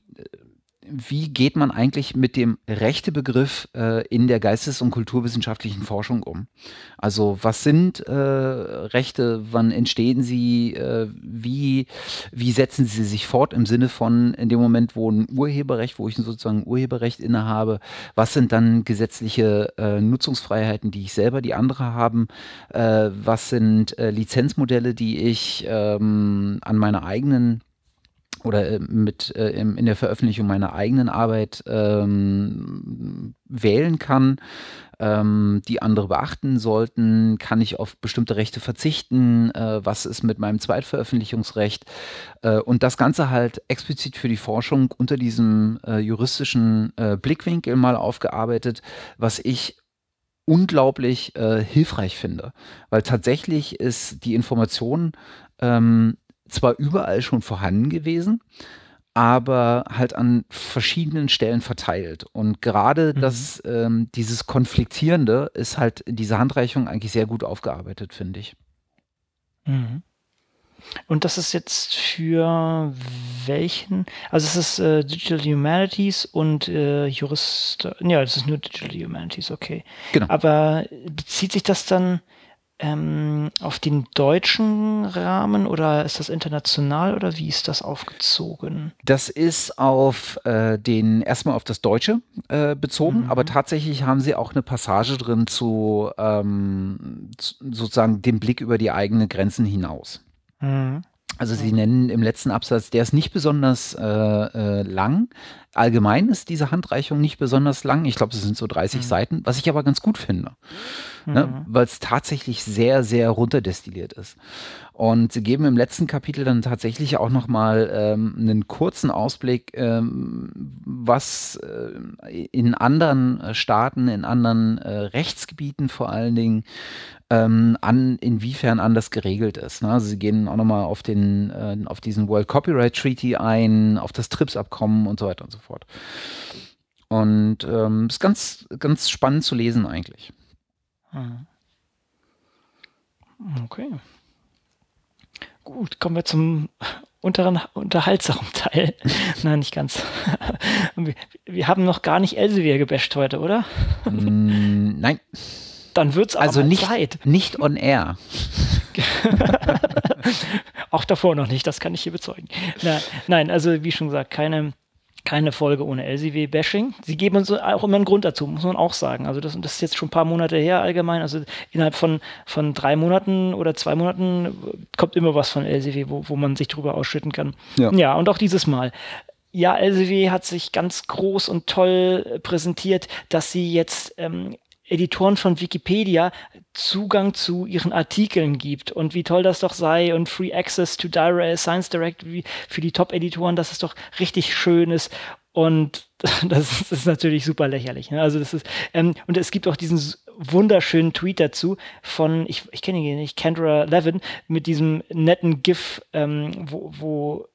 wie geht man eigentlich mit dem Rechtebegriff äh, in der geistes- und kulturwissenschaftlichen Forschung um? Also was sind äh, Rechte, wann entstehen sie, äh, wie, wie setzen sie sich fort im Sinne von in dem Moment, wo ein Urheberrecht, wo ich sozusagen Urheberrecht innehabe, was sind dann gesetzliche äh, Nutzungsfreiheiten, die ich selber, die andere haben, äh, was sind äh, Lizenzmodelle, die ich ähm, an meiner eigenen oder äh, mit äh, in der Veröffentlichung meiner eigenen Arbeit ähm, wählen kann, ähm, die andere beachten sollten. Kann ich auf bestimmte Rechte verzichten? Äh, was ist mit meinem Zweitveröffentlichungsrecht? Äh, und das Ganze halt explizit für die Forschung unter diesem äh, juristischen äh, Blickwinkel mal aufgearbeitet, was ich unglaublich hilfreich finde, weil tatsächlich ist die Information ähm, zwar überall schon vorhanden gewesen, aber halt an verschiedenen Stellen verteilt. Und gerade mhm. das, ähm, dieses Konfliktierende ist halt in dieser Handreichung eigentlich sehr gut aufgearbeitet, finde ich. Mhm. Und das ist jetzt für welchen? Also es ist äh, Digital Humanities und äh, Jurist. Ja, das ist nur Digital Humanities, okay. Genau. Aber bezieht sich das dann ähm, auf den deutschen Rahmen oder ist das international oder wie ist das aufgezogen? Das ist auf äh, den erstmal auf das Deutsche äh, bezogen, mhm. aber tatsächlich haben sie auch eine Passage drin zu, ähm, zu sozusagen dem Blick über die eigenen Grenzen hinaus. Mhm. Also sie nennen im letzten Absatz, der ist nicht besonders äh, äh, lang. Allgemein ist diese Handreichung nicht besonders lang. Ich glaube, es sind so 30 mhm. Seiten, was ich aber ganz gut finde, ne? mhm. ne? weil es tatsächlich sehr, sehr runterdestilliert ist. Und sie geben im letzten Kapitel dann tatsächlich auch nochmal ähm, einen kurzen Ausblick, ähm, was äh, in anderen Staaten, in anderen äh, Rechtsgebieten vor allen Dingen ähm, an, inwiefern anders geregelt ist. Ne? Also sie gehen auch nochmal auf den, äh, auf diesen World Copyright Treaty ein, auf das TRIPS-Abkommen und so weiter und so fort. Und ähm, ist ganz, ganz spannend zu lesen eigentlich. Hm. Okay. Gut, kommen wir zum unteren, unterhaltsamen Teil. Nein, nicht ganz. wir, wir, haben noch gar nicht Elsevier gebasht heute, oder? Mm, nein. Dann wird es also nicht, Zeit. Nicht on air. Auch davor noch nicht, das kann ich hier bezeugen. Na, nein, also wie schon gesagt, keine keine Folge ohne LCW-Bashing. Sie geben uns auch immer einen Grund dazu, muss man auch sagen. Also das, das, ist jetzt schon ein paar Monate her allgemein. Also innerhalb von, von drei Monaten oder zwei Monaten kommt immer was von LCW, wo, wo man sich drüber ausschütten kann. Ja. ja, und auch dieses Mal. Ja, LCW hat sich ganz groß und toll präsentiert, dass sie jetzt ähm, Editoren von Wikipedia Zugang zu ihren Artikeln gibt und wie toll das doch sei und Free Access to Direct Science Direct für die Top-Editoren, dass es doch richtig schön ist und das ist natürlich super lächerlich. Ne? Also das ist ähm, und es gibt auch diesen wunderschönen Tweet dazu von ich, ich kenne ihn nicht Kendra Levin mit diesem netten GIF, ähm, wo, wo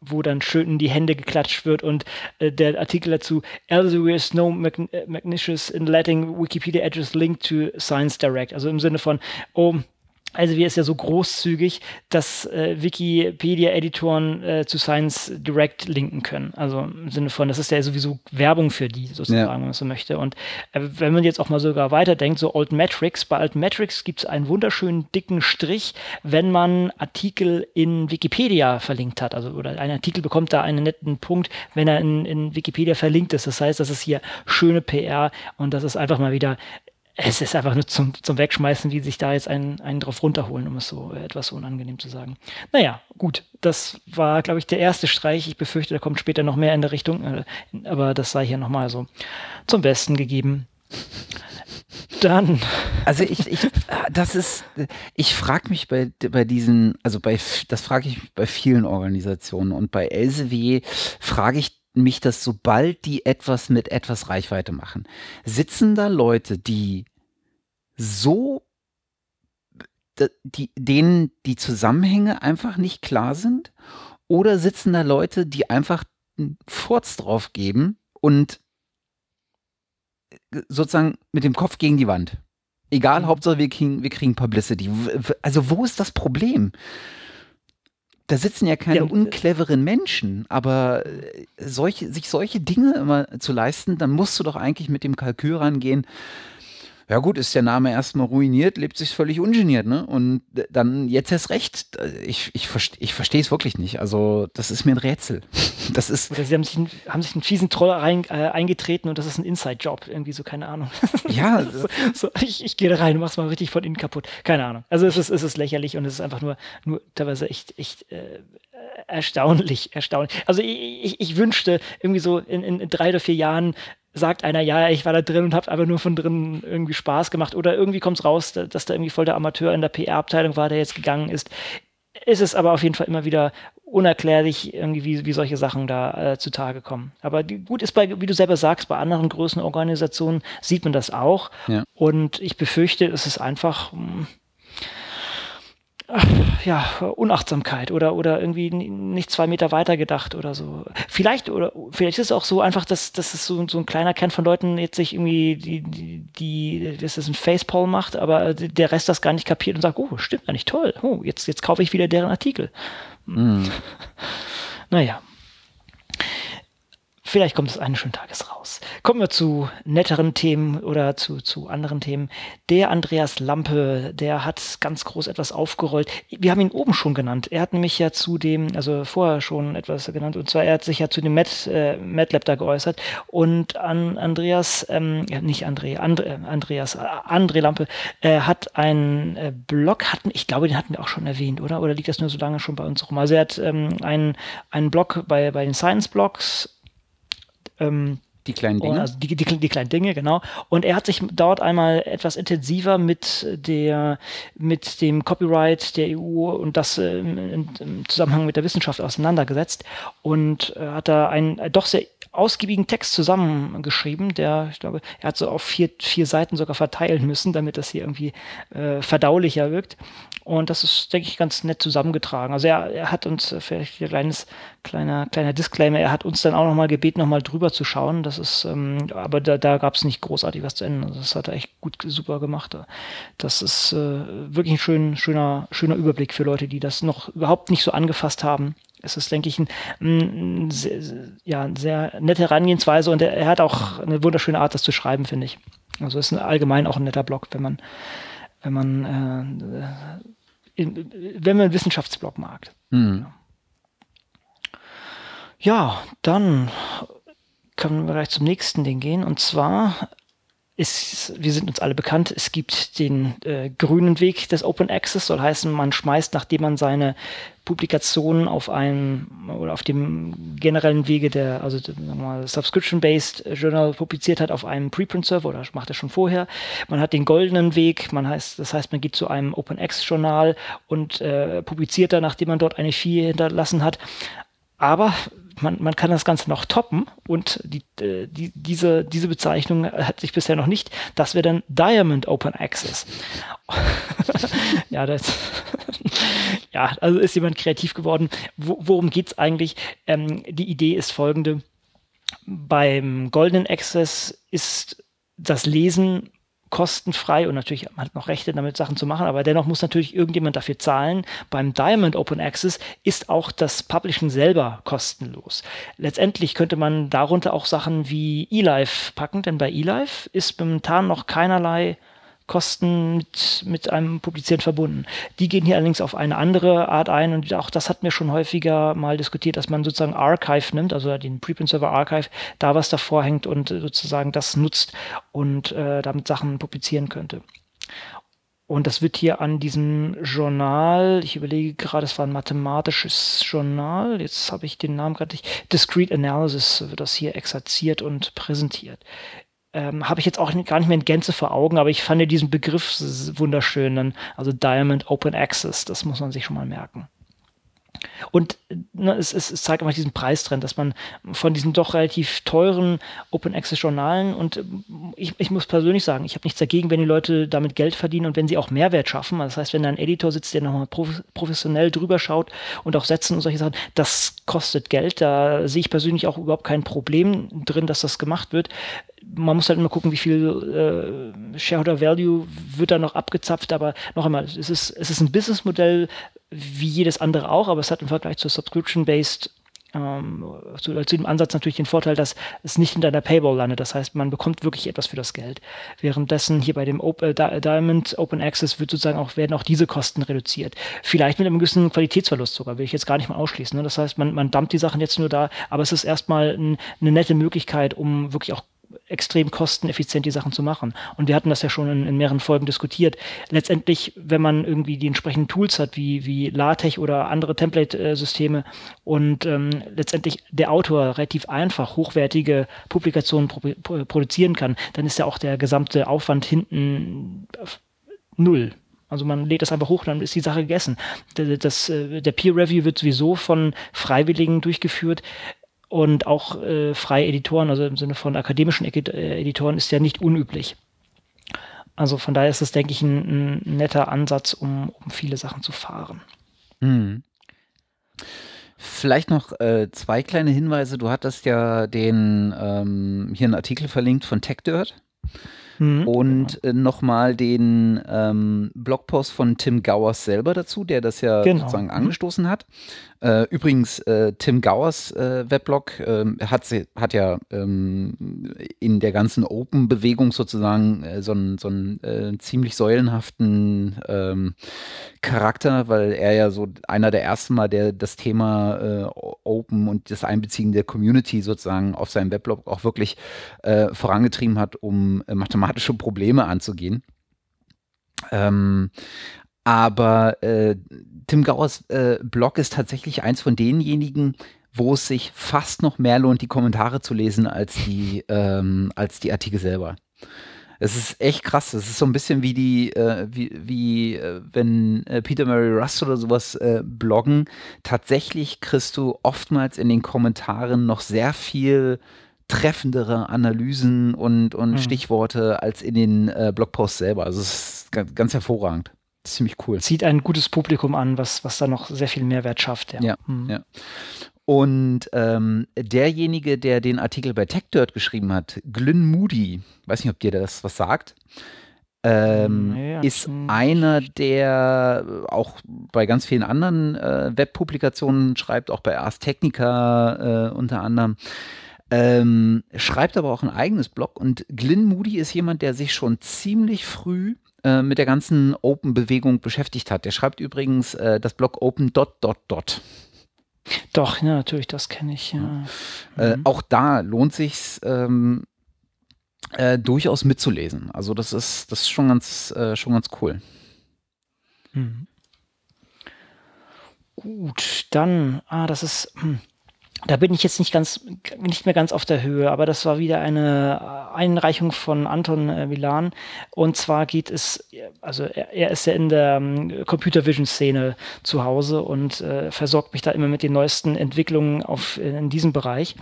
wo dann schön in die Hände geklatscht wird und äh, der Artikel dazu, Elsevier is no äh, magnicious in letting Wikipedia address link to Science Direct. Also im Sinne von, oh, also wir ist ja so großzügig, dass äh, Wikipedia-Editoren äh, zu Science Direct linken können. Also im Sinne von, das ist ja sowieso Werbung für die, sozusagen, ja. wenn man so möchte. Und äh, wenn man jetzt auch mal sogar weiterdenkt, so Old Metrics, bei Old Metrics gibt es einen wunderschönen dicken Strich, wenn man Artikel in Wikipedia verlinkt hat. Also oder ein Artikel bekommt da einen netten Punkt, wenn er in, in Wikipedia verlinkt ist. Das heißt, das ist hier schöne PR und das ist einfach mal wieder es ist einfach nur zum, zum Wegschmeißen, wie sich da jetzt einen, einen drauf runterholen, um es so äh, etwas unangenehm zu sagen. Naja, gut, das war, glaube ich, der erste Streich. Ich befürchte, da kommt später noch mehr in der Richtung, äh, aber das sei hier nochmal so zum Besten gegeben. Dann. Also ich, ich, das ist, ich frage mich bei, bei diesen, also bei, das frage ich bei vielen Organisationen und bei LSW frage ich mich das, sobald die etwas mit etwas Reichweite machen, sitzen da Leute, die so, die, denen die Zusammenhänge einfach nicht klar sind? Oder sitzen da Leute, die einfach einen Furz drauf geben und sozusagen mit dem Kopf gegen die Wand? Egal, mhm. Hauptsache wir kriegen, wir kriegen Publicity. Also wo ist das Problem? Da sitzen ja keine ja, uncleveren Menschen, aber äh, solche, sich solche Dinge immer zu leisten, dann musst du doch eigentlich mit dem Kalkül rangehen, ja gut, ist der Name erstmal ruiniert, lebt sich völlig ungeniert, ne? Und dann jetzt erst recht. Ich, ich, ich verstehe es wirklich nicht. Also, das ist mir ein Rätsel. Das ist. Oder sie haben sich, einen, haben sich einen fiesen Troll rein, äh, eingetreten und das ist ein Inside-Job, irgendwie so, keine Ahnung. Ja. so, so, ich, ich gehe da rein, mach's mal richtig von innen kaputt. Keine Ahnung. Also es ist, es ist lächerlich und es ist einfach nur, nur teilweise echt, echt äh, erstaunlich, erstaunlich. Also ich, ich, ich wünschte irgendwie so in, in drei oder vier Jahren sagt einer, ja, ich war da drin und habe einfach nur von drin irgendwie Spaß gemacht oder irgendwie kommt es raus, dass da irgendwie voll der Amateur in der PR-Abteilung war, der jetzt gegangen ist. Ist es aber auf jeden Fall immer wieder unerklärlich, irgendwie, wie, wie solche Sachen da äh, zutage kommen. Aber die, gut ist bei, wie du selber sagst, bei anderen großen Organisationen sieht man das auch. Ja. Und ich befürchte, es ist einfach, hm, ja, Unachtsamkeit oder, oder irgendwie nicht zwei Meter weiter gedacht oder so. Vielleicht, oder vielleicht ist es auch so einfach, dass, dass es so, so ein kleiner Kern von Leuten jetzt sich irgendwie die, die, die das ist ein Facepall macht, aber der Rest das gar nicht kapiert und sagt, oh, stimmt eigentlich toll. Oh, jetzt, jetzt kaufe ich wieder deren Artikel. Mm. Naja. vielleicht kommt es eines schönen Tages. Kommen wir zu netteren Themen oder zu, zu anderen Themen. Der Andreas Lampe, der hat ganz groß etwas aufgerollt. Wir haben ihn oben schon genannt. Er hat nämlich ja zu dem, also vorher schon etwas genannt, und zwar er hat sich ja zu dem Met, äh, MATLAB da geäußert. Und an Andreas, ähm, ja, nicht André, And, äh, Andreas, äh, André Lampe, äh, hat einen äh, Blog, hatten, ich glaube, den hatten wir auch schon erwähnt, oder? Oder liegt das nur so lange schon bei uns rum? Also er hat ähm, einen, einen Blog bei, bei den Science Blogs ähm, die kleinen Dinge. Also die, die, die, kleinen Dinge, genau. Und er hat sich dort einmal etwas intensiver mit der, mit dem Copyright der EU und das äh, im, im, Zusammenhang mit der Wissenschaft auseinandergesetzt und äh, hat da äh, doch sehr ausgiebigen Text zusammengeschrieben, der, ich glaube, er hat so auf vier, vier Seiten sogar verteilen müssen, damit das hier irgendwie äh, verdaulicher wirkt. Und das ist, denke ich, ganz nett zusammengetragen. Also er, er hat uns, äh, vielleicht ein kleines, kleiner, kleiner Disclaimer, er hat uns dann auch nochmal gebeten, nochmal drüber zu schauen. Das ist, ähm, aber da, da gab es nicht großartig was zu ändern. Also das hat er echt gut, super gemacht. Das ist äh, wirklich ein schön, schöner, schöner Überblick für Leute, die das noch überhaupt nicht so angefasst haben es ist, denke ich, ein, ein sehr, ja, eine sehr nette Herangehensweise und er, er, hat auch eine wunderschöne Art, das zu schreiben, finde ich. Also ist ein, allgemein auch ein netter Blog, wenn man, wenn man, äh, in, wenn man einen Wissenschaftsblog mag. Mhm. Ja, dann können wir gleich zum nächsten Ding gehen und zwar ist, wir sind uns alle bekannt, es gibt den äh, grünen Weg des Open Access, soll heißen, man schmeißt, nachdem man seine Publikationen auf einem oder auf dem generellen Wege der, also Subscription-Based Journal publiziert hat, auf einem Preprint-Server oder macht er schon vorher. Man hat den goldenen Weg, man heißt, das heißt, man geht zu einem Open Access Journal und äh, publiziert da, nachdem man dort eine Fee hinterlassen hat. Aber man, man kann das Ganze noch toppen und die, äh, die, diese, diese Bezeichnung hat sich bisher noch nicht. Das wäre dann Diamond Open Access. ja, das, ja, also ist jemand kreativ geworden. Wo, worum geht es eigentlich? Ähm, die Idee ist folgende. Beim Golden Access ist das Lesen kostenfrei und natürlich man hat noch Rechte damit Sachen zu machen, aber dennoch muss natürlich irgendjemand dafür zahlen. Beim Diamond Open Access ist auch das Publishen selber kostenlos. Letztendlich könnte man darunter auch Sachen wie eLife packen, denn bei eLife ist momentan noch keinerlei Kosten mit, mit einem Publizieren verbunden. Die gehen hier allerdings auf eine andere Art ein und auch das hat mir schon häufiger mal diskutiert, dass man sozusagen Archive nimmt, also den Preprint-Server Archive, da was davor hängt und sozusagen das nutzt und äh, damit Sachen publizieren könnte. Und das wird hier an diesem Journal, ich überlege gerade, es war ein mathematisches Journal, jetzt habe ich den Namen gerade nicht, Discrete Analysis wird das hier exerziert und präsentiert ähm, habe ich jetzt auch gar nicht mehr in Gänze vor Augen, aber ich fand diesen Begriff wunderschön. Also Diamond Open Access, das muss man sich schon mal merken. Und ne, es, es, zeigt einfach diesen Preistrend, dass man von diesen doch relativ teuren Open Access Journalen und ähm, ich, ich muss persönlich sagen, ich habe nichts dagegen, wenn die Leute damit Geld verdienen und wenn sie auch Mehrwert schaffen. Das heißt, wenn da ein Editor sitzt, der nochmal professionell drüber schaut und auch Sätzen und solche Sachen, das kostet Geld. Da sehe ich persönlich auch überhaupt kein Problem drin, dass das gemacht wird. Man muss halt immer gucken, wie viel äh, Shareholder Value wird da noch abgezapft, aber noch einmal, es ist, es ist ein Businessmodell, wie jedes andere auch, aber es hat im Vergleich zur Subscription-Based ähm, zu, zu, dem Ansatz natürlich den Vorteil, dass es nicht in deiner Paywall landet. Das heißt, man bekommt wirklich etwas für das Geld. Währenddessen hier bei dem Open, äh, Diamond Open Access wird sozusagen auch, werden auch diese Kosten reduziert. Vielleicht mit einem gewissen Qualitätsverlust sogar, will ich jetzt gar nicht mal ausschließen. Ne? Das heißt, man, man dumpt die Sachen jetzt nur da, aber es ist erstmal ein, eine nette Möglichkeit, um wirklich auch extrem kosteneffizient die Sachen zu machen. Und wir hatten das ja schon in, in, mehreren Folgen diskutiert. Letztendlich, wenn man irgendwie die entsprechenden Tools hat, wie, wie LaTeX oder andere Template-Systeme und ähm, letztendlich der Autor relativ einfach hochwertige Publikationen pro produzieren kann, dann ist ja auch der gesamte Aufwand hinten null. Also man lädt das einfach hoch, dann ist die Sache gegessen. Das, das, äh, der Peer Review wird sowieso von Freiwilligen durchgeführt und auch äh, freie Editoren, also im Sinne von akademischen äh, Editoren, ist ja nicht unüblich. Also von daher ist es, denke ich, ein, ein netter Ansatz, um, um, viele Sachen zu fahren. Hm. Vielleicht noch äh, zwei kleine Hinweise. Du hattest ja den ähm, hier einen Artikel verlinkt von TechDirt. Mhm, und genau. äh, nochmal den ähm, Blogpost von Tim Gowers selber dazu, der das ja genau. sozusagen angestoßen hat. Äh, übrigens, äh, Tim Gowers äh, Weblog ähm, hat, hat ja ähm, in der ganzen Open-Bewegung sozusagen äh, so einen, so einen äh, ziemlich säulenhaften ähm, Charakter, weil er ja so einer der ersten Mal, der das Thema äh, Open und das Einbeziehen der Community sozusagen auf seinem Weblog auch wirklich vorangetrieben hat, um mathematische Probleme anzugehen. Ähm, aber äh, Tim Gauers äh, Blog ist tatsächlich eins von denjenigen, wo es sich fast noch mehr lohnt, die Kommentare zu lesen, als die, ähm, als die Artikel selber. Es ist echt krass. Es ist so ein bisschen wie die, äh, wie, wie äh, wenn äh, Peter Murray Rust oder sowas äh, bloggen. Tatsächlich kriegst du oftmals in den Kommentaren noch sehr viel treffendere Analysen und, und mhm. Stichworte als in den äh, Blogposts selber. Also es ist ganz, ganz hervorragend ziemlich cool. Zieht ein gutes Publikum an, was, was da noch sehr viel Mehrwert schafft. Ja, ja. Mhm. ja. Und ähm, derjenige, der den Artikel bei TechDirt geschrieben hat, Glyn Moody, weiß nicht, ob dir das was sagt, ähm, ja, ist einer, der auch bei ganz vielen anderen äh, Webpublikationen schreibt, auch bei Ars Technica äh, unter anderem. Ähm, schreibt aber auch ein eigenes Blog und Glyn Moody ist jemand, der sich schon ziemlich früh äh, mit der ganzen Open-Bewegung beschäftigt hat. Der schreibt übrigens äh, das Blog Open Dot Dot Dot. Doch, ja, natürlich, das kenne ich. Ja. Äh, mhm. auch da lohnt sich ähm, äh, durchaus mitzulesen. Also das ist, das ist schon ganz, äh, schon ganz cool. Mhm. Gut, dann, ah, das ist, hm, da bin ich jetzt nicht ganz, nicht mehr ganz auf der Höhe, aber das war wieder eine Einreichung von Anton äh, Milan. Und zwar geht es, also er, er ist ja in der um, Computer Vision Szene zu Hause und äh, versorgt mich da immer mit den neuesten Entwicklungen auf, in diesem Bereich.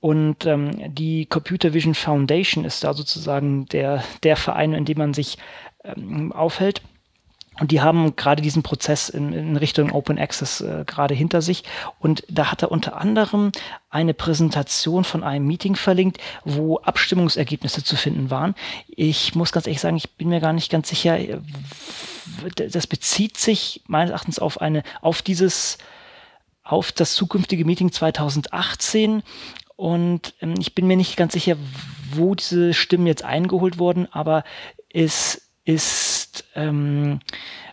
Und ähm, die Computer Vision Foundation ist da sozusagen der, der Verein, in dem man sich ähm, aufhält. Und die haben gerade diesen Prozess in, in Richtung Open Access äh, gerade hinter sich. Und da hat er unter anderem eine Präsentation von einem Meeting verlinkt, wo Abstimmungsergebnisse zu finden waren. Ich muss ganz ehrlich sagen, ich bin mir gar nicht ganz sicher. Äh, das bezieht sich meines Erachtens auf eine, auf dieses, auf das zukünftige Meeting 2018. Und ähm, ich bin mir nicht ganz sicher, wo diese Stimmen jetzt eingeholt wurden, aber es ist ähm,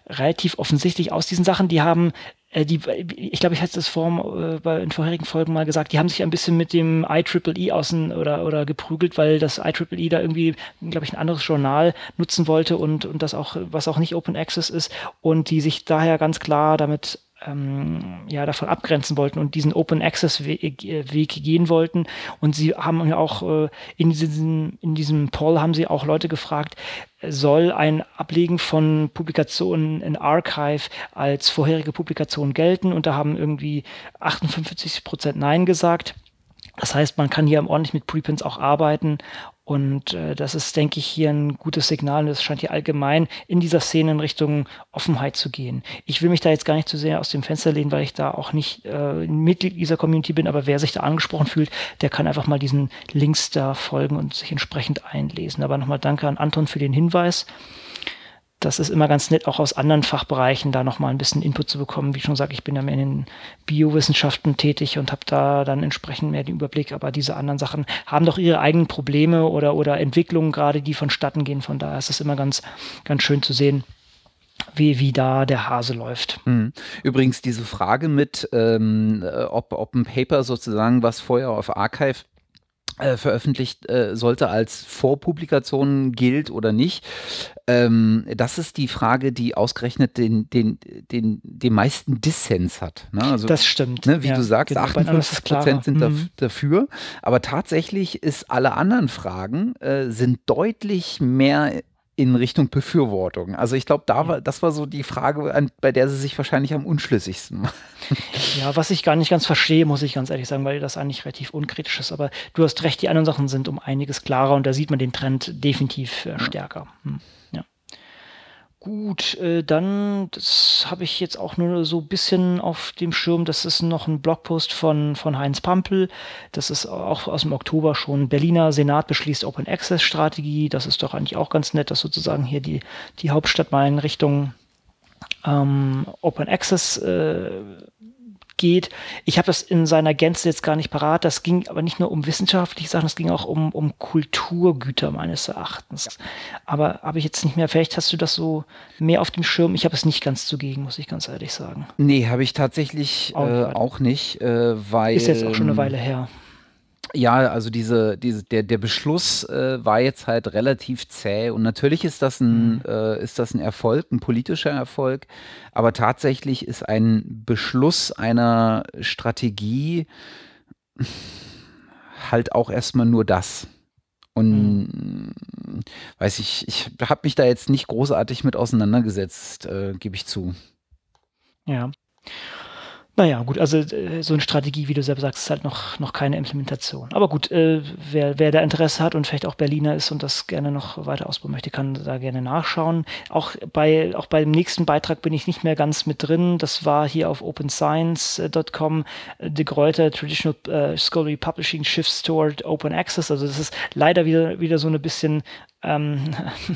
relativ offensichtlich aus diesen Sachen. Die haben äh, die, ich glaube, ich hatte das vor, äh, bei, in vorherigen Folgen mal gesagt, die haben sich ein bisschen mit dem IEEE außen oder, oder geprügelt, weil das IEEE da irgendwie, glaube ich, ein anderes Journal nutzen wollte und, und das auch, was auch nicht Open Access ist und die sich daher ganz klar damit ähm, ja, davon abgrenzen wollten und diesen Open Access Weg, Weg gehen wollten. Und sie haben ja auch äh, in, diesem, in diesem Poll haben sie auch Leute gefragt, soll ein Ablegen von Publikationen in Archive als vorherige Publikation gelten? Und da haben irgendwie 58 Prozent Nein gesagt. Das heißt, man kann hier ordentlich mit Preprints auch arbeiten und äh, das ist, denke ich, hier ein gutes Signal und es scheint hier allgemein in dieser Szene in Richtung Offenheit zu gehen. Ich will mich da jetzt gar nicht zu sehr aus dem Fenster lehnen, weil ich da auch nicht äh, Mitglied dieser Community bin, aber wer sich da angesprochen fühlt, der kann einfach mal diesen Links da folgen und sich entsprechend einlesen. Aber nochmal danke an Anton für den Hinweis das ist immer ganz nett, auch aus anderen Fachbereichen da nochmal ein bisschen Input zu bekommen. Wie schon gesagt, ich bin ja mehr in den Biowissenschaften tätig und habe da dann entsprechend mehr den Überblick. Aber diese anderen Sachen haben doch ihre eigenen Probleme oder, oder Entwicklungen gerade, die vonstatten gehen. Von daher ist es immer ganz, ganz schön zu sehen, wie, wie da der Hase läuft. Mhm. Übrigens diese Frage mit, ähm, ob, ob ein Paper sozusagen, was vorher auf Archive äh, veröffentlicht äh, sollte, als Vorpublikation gilt oder nicht. Ähm, das ist die Frage, die ausgerechnet den, den, den, den meisten Dissens hat. Ne? Also, das stimmt. Ne, wie ja, du sagst, genau, 58 Prozent sind mhm. dafür. Aber tatsächlich ist alle anderen Fragen äh, sind deutlich mehr in Richtung Befürwortung. Also ich glaube, da war, das war so die Frage, an, bei der sie sich wahrscheinlich am unschlüssigsten war. Ja, was ich gar nicht ganz verstehe, muss ich ganz ehrlich sagen, weil das eigentlich relativ unkritisch ist. Aber du hast recht, die anderen Sachen sind um einiges klarer und da sieht man den Trend definitiv äh, stärker. Hm. Gut, äh, dann, das habe ich jetzt auch nur so ein bisschen auf dem Schirm. Das ist noch ein Blogpost von, von Heinz Pampel. Das ist auch aus dem Oktober schon. Berliner Senat beschließt Open Access Strategie. Das ist doch eigentlich auch ganz nett, dass sozusagen hier die, die Hauptstadt mal in Richtung ähm, Open Access äh, geht. Ich habe das in seiner Gänze jetzt gar nicht parat. Das ging aber nicht nur um wissenschaftliche Sachen, es ging auch um, um Kulturgüter meines Erachtens. Aber habe ich jetzt nicht mehr, vielleicht hast du das so mehr auf dem Schirm. Ich habe es nicht ganz zugegen, muss ich ganz ehrlich sagen. Nee, habe ich tatsächlich auch, äh, auch nicht, äh, weil. Ist jetzt auch schon eine Weile her. Ja, also diese, diese, der, der Beschluss äh, war jetzt halt relativ zäh und natürlich ist das ein, mhm. äh, ist das ein Erfolg, ein politischer Erfolg, aber tatsächlich ist ein Beschluss einer Strategie halt auch erstmal nur das. Und mhm. weiß ich, ich habe mich da jetzt nicht großartig mit auseinandergesetzt, äh, gebe ich zu. Ja. Naja, gut, also äh, so eine Strategie, wie du selber sagst, ist halt noch, noch keine Implementation. Aber gut, äh, wer, wer da Interesse hat und vielleicht auch Berliner ist und das gerne noch weiter ausbauen möchte, kann da gerne nachschauen. Auch bei, auch bei dem nächsten Beitrag bin ich nicht mehr ganz mit drin. Das war hier auf openscience.com, De Gruyter Traditional uh, Scholarly Publishing Shifts Toward Open Access. Also das ist leider wieder, wieder so eine bisschen ähm,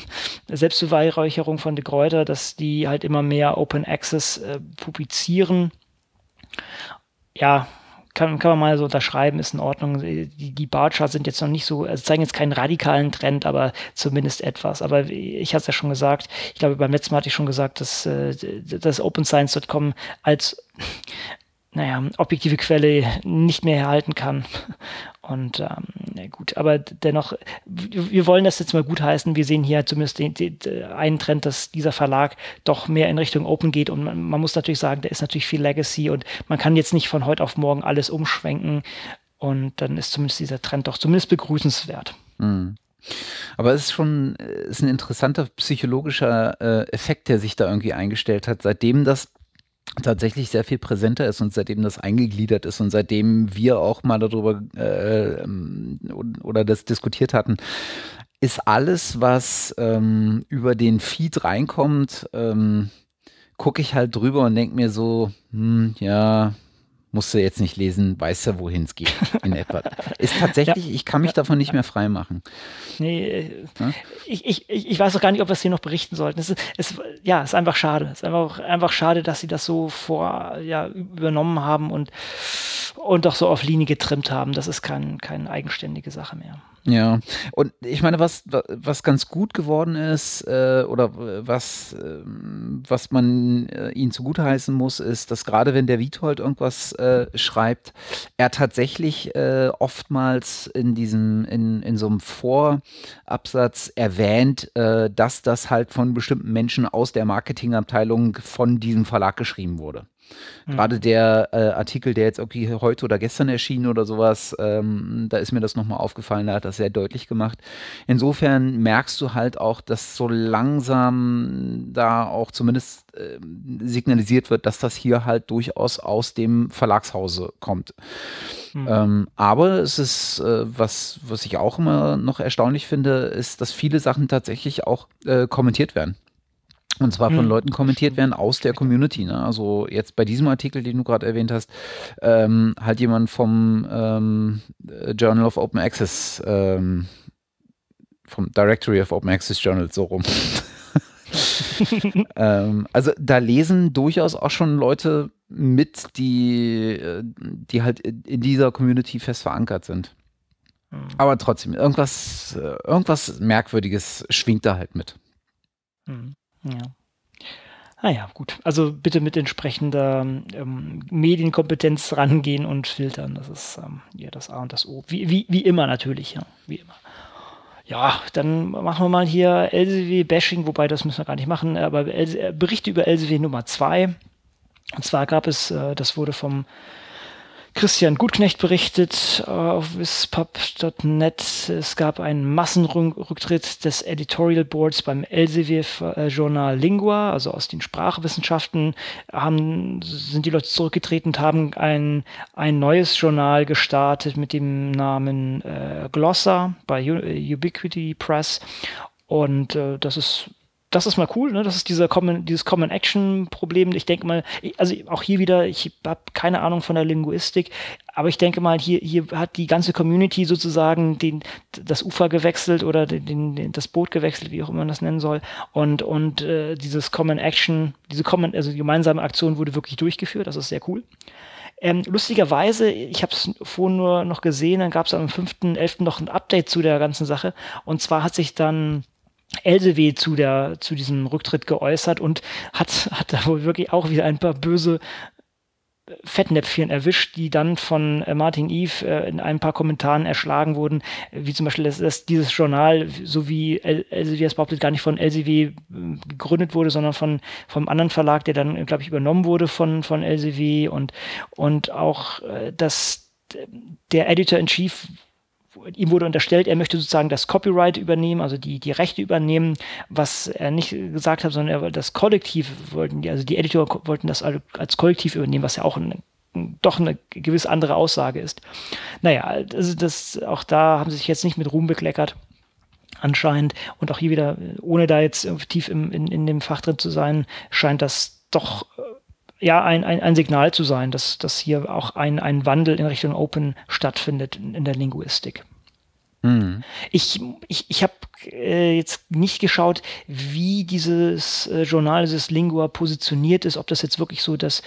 Selbstbeweihräucherung von De Gruyter, dass die halt immer mehr Open Access äh, publizieren ja, kann, kann man mal so unterschreiben, ist in Ordnung. Die, die Barcharts sind jetzt noch nicht so, also zeigen jetzt keinen radikalen Trend, aber zumindest etwas. Aber ich hatte es ja schon gesagt, ich glaube, beim letzten Mal hatte ich schon gesagt, dass, äh, dass OpenScience.com als naja, objektive Quelle nicht mehr erhalten kann. Und ähm, gut, aber dennoch, wir wollen das jetzt mal gut heißen. Wir sehen hier zumindest den, den, einen Trend, dass dieser Verlag doch mehr in Richtung Open geht. Und man, man muss natürlich sagen, da ist natürlich viel Legacy und man kann jetzt nicht von heute auf morgen alles umschwenken. Und dann ist zumindest dieser Trend doch zumindest begrüßenswert. Mhm. Aber es ist schon ist ein interessanter psychologischer äh, Effekt, der sich da irgendwie eingestellt hat, seitdem das tatsächlich sehr viel präsenter ist und seitdem das eingegliedert ist und seitdem wir auch mal darüber äh, ähm, oder das diskutiert hatten, ist alles, was ähm, über den Feed reinkommt, ähm, gucke ich halt drüber und denke mir so, hm, ja, musst du jetzt nicht lesen, weißt ja, wohin es geht in etwa. Ist tatsächlich, ja. ich kann mich davon nicht mehr frei machen. Nee, ja? ich, ich, ich weiß auch gar nicht, ob wir es hier noch berichten sollten. Es ist, es, ja, es ist einfach schade. Es ist einfach, einfach schade, dass sie das so vor, ja, übernommen haben und, und doch so auf Linie getrimmt haben. Das ist kein, keine eigenständige Sache mehr. Ja, und ich meine, was, was ganz gut geworden ist, äh, oder was, äh, was man äh, ihnen zugutheißen muss, ist, dass gerade wenn der Witold irgendwas äh, schreibt, er tatsächlich äh, oftmals in diesem, in, in so einem Vorabsatz erwähnt, äh, dass das halt von bestimmten Menschen aus der Marketingabteilung von diesem Verlag geschrieben wurde. Mhm. Gerade der äh, Artikel, der jetzt irgendwie heute oder gestern erschienen oder sowas, ähm, da ist mir das nochmal aufgefallen, da hat das sehr deutlich gemacht. Insofern merkst du halt auch, dass so langsam da auch zumindest äh, signalisiert wird, dass das hier halt durchaus aus dem Verlagshause kommt. Mhm. Ähm, aber es ist, äh, was, was ich auch immer noch erstaunlich finde, ist, dass viele Sachen tatsächlich auch äh, kommentiert werden. Und zwar von hm. Leuten kommentiert werden aus der Community. Ne? Also jetzt bei diesem Artikel, den du gerade erwähnt hast, ähm, halt jemand vom ähm, Journal of Open Access, ähm, vom Directory of Open Access Journals, so rum. ähm, also da lesen durchaus auch schon Leute mit, die, die halt in dieser Community fest verankert sind. Hm. Aber trotzdem, irgendwas, irgendwas Merkwürdiges schwingt da halt mit. Mhm. Ja. Ah ja, gut. Also bitte mit entsprechender ähm, Medienkompetenz rangehen und filtern. Das ist ähm, ja das A und das O. Wie, wie, wie immer natürlich, ja. Wie immer. Ja, dann machen wir mal hier LCW-Bashing, wobei das müssen wir gar nicht machen, aber äh, Berichte über LCW Nummer 2. Und zwar gab es, äh, das wurde vom Christian Gutknecht berichtet äh, auf wispub.net, es gab einen Massenrücktritt des Editorial Boards beim Elsevier-Journal Lingua, also aus den Sprachwissenschaften, haben, sind die Leute zurückgetreten und haben ein, ein neues Journal gestartet mit dem Namen äh, Glossa bei U Ubiquity Press. Und äh, das ist das ist mal cool, ne? Das ist dieser Common, dieses Common Action Problem. Ich denke mal, also auch hier wieder, ich habe keine Ahnung von der Linguistik, aber ich denke mal, hier, hier hat die ganze Community sozusagen den, das Ufer gewechselt oder den, den, das Boot gewechselt, wie auch immer man das nennen soll. Und, und äh, dieses Common Action, diese Common, also die gemeinsame Aktion wurde wirklich durchgeführt. Das ist sehr cool. Ähm, lustigerweise, ich habe es vorhin nur noch gesehen, dann gab es am 5.11. noch ein Update zu der ganzen Sache. Und zwar hat sich dann Elsevier zu der zu diesem Rücktritt geäußert und hat hat da wohl wirklich auch wieder ein paar böse Fettnäpfchen erwischt, die dann von äh, Martin Eve äh, in ein paar Kommentaren erschlagen wurden, wie zum Beispiel, dass, dass dieses Journal, so wie Elsevier es behauptet, gar nicht von Elsevier äh, gegründet wurde, sondern von vom anderen Verlag, der dann, glaube ich, übernommen wurde von von Elsevier und und auch, dass der Editor in Chief ihm wurde unterstellt, er möchte sozusagen das Copyright übernehmen, also die, die Rechte übernehmen, was er nicht gesagt hat, sondern er das Kollektiv wollten, also die Editor wollten das als Kollektiv übernehmen, was ja auch ein, doch eine gewisse andere Aussage ist. Naja, also das, auch da haben sie sich jetzt nicht mit Ruhm bekleckert anscheinend. Und auch hier wieder, ohne da jetzt tief im, in, in dem Fach drin zu sein, scheint das doch ja ein, ein, ein Signal zu sein, dass, dass hier auch ein, ein Wandel in Richtung Open stattfindet in, in der Linguistik. Mhm. Ich, ich, ich habe äh, jetzt nicht geschaut, wie dieses äh, Journal, dieses Lingua positioniert ist, ob das jetzt wirklich so das,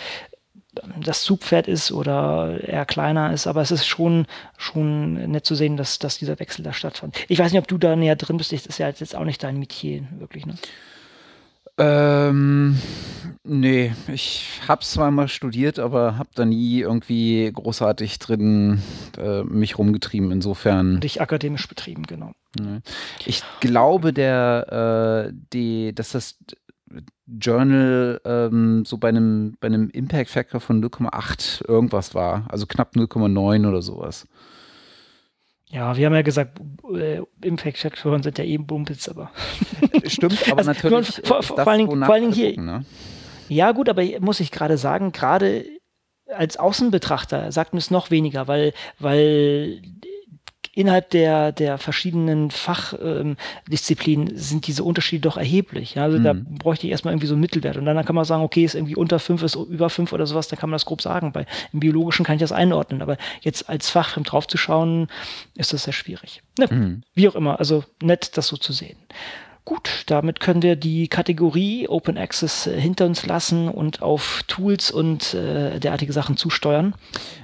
das Zugpferd ist oder eher kleiner ist, aber es ist schon, schon nett zu sehen, dass, dass dieser Wechsel da stattfand. Ich weiß nicht, ob du da näher drin bist, das ist ja jetzt auch nicht dein Metier, wirklich, ne? Ähm, nee, ich habe zwar mal studiert, aber habe da nie irgendwie großartig drin äh, mich rumgetrieben. Insofern. Dich akademisch betrieben, genau. Nee. Ich glaube, der, äh, die, dass das Journal ähm, so bei einem, bei einem Impact Factor von 0,8 irgendwas war. Also knapp 0,9 oder sowas. Ja, wir haben ja gesagt, äh, Impact-Faktoren sind ja eben Bumpels, aber. Stimmt, aber also, natürlich. Vor, vor, vor, allen Dingen, vor allen Dingen hier. Ne? Ja, gut, aber muss ich gerade sagen, gerade als Außenbetrachter sagt mir es noch weniger, weil, weil innerhalb der, der verschiedenen Fachdisziplinen ähm, sind diese Unterschiede doch erheblich. Ja? Also mhm. da bräuchte ich erstmal irgendwie so einen Mittelwert. Und dann kann man sagen, okay, ist irgendwie unter fünf, ist über fünf oder sowas, dann kann man das grob sagen. Bei, Im Biologischen kann ich das einordnen. Aber jetzt als Fachfilm draufzuschauen, ist das sehr schwierig. Ne? Mhm. Wie auch immer, also nett, das so zu sehen. Gut, damit können wir die Kategorie Open Access äh, hinter uns lassen und auf Tools und äh, derartige Sachen zusteuern.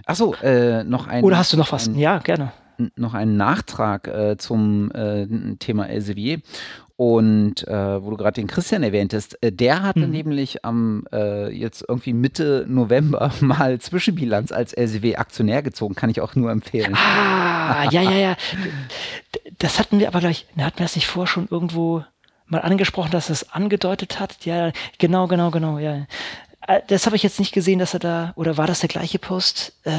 Achso, äh, noch ein. Oder hast du noch was? Ja, gerne noch einen Nachtrag äh, zum äh, Thema Elsevier. Und äh, wo du gerade den Christian erwähntest, äh, der hatte mhm. nämlich am äh, jetzt irgendwie Mitte November mal Zwischenbilanz als LCW-Aktionär gezogen, kann ich auch nur empfehlen. Ah, ja, ja, ja. Das hatten wir aber gleich, hatten wir das nicht vorher schon irgendwo mal angesprochen, dass es angedeutet hat? Ja, genau, genau, genau, ja. Äh, das habe ich jetzt nicht gesehen, dass er da, oder war das der gleiche Post? Äh,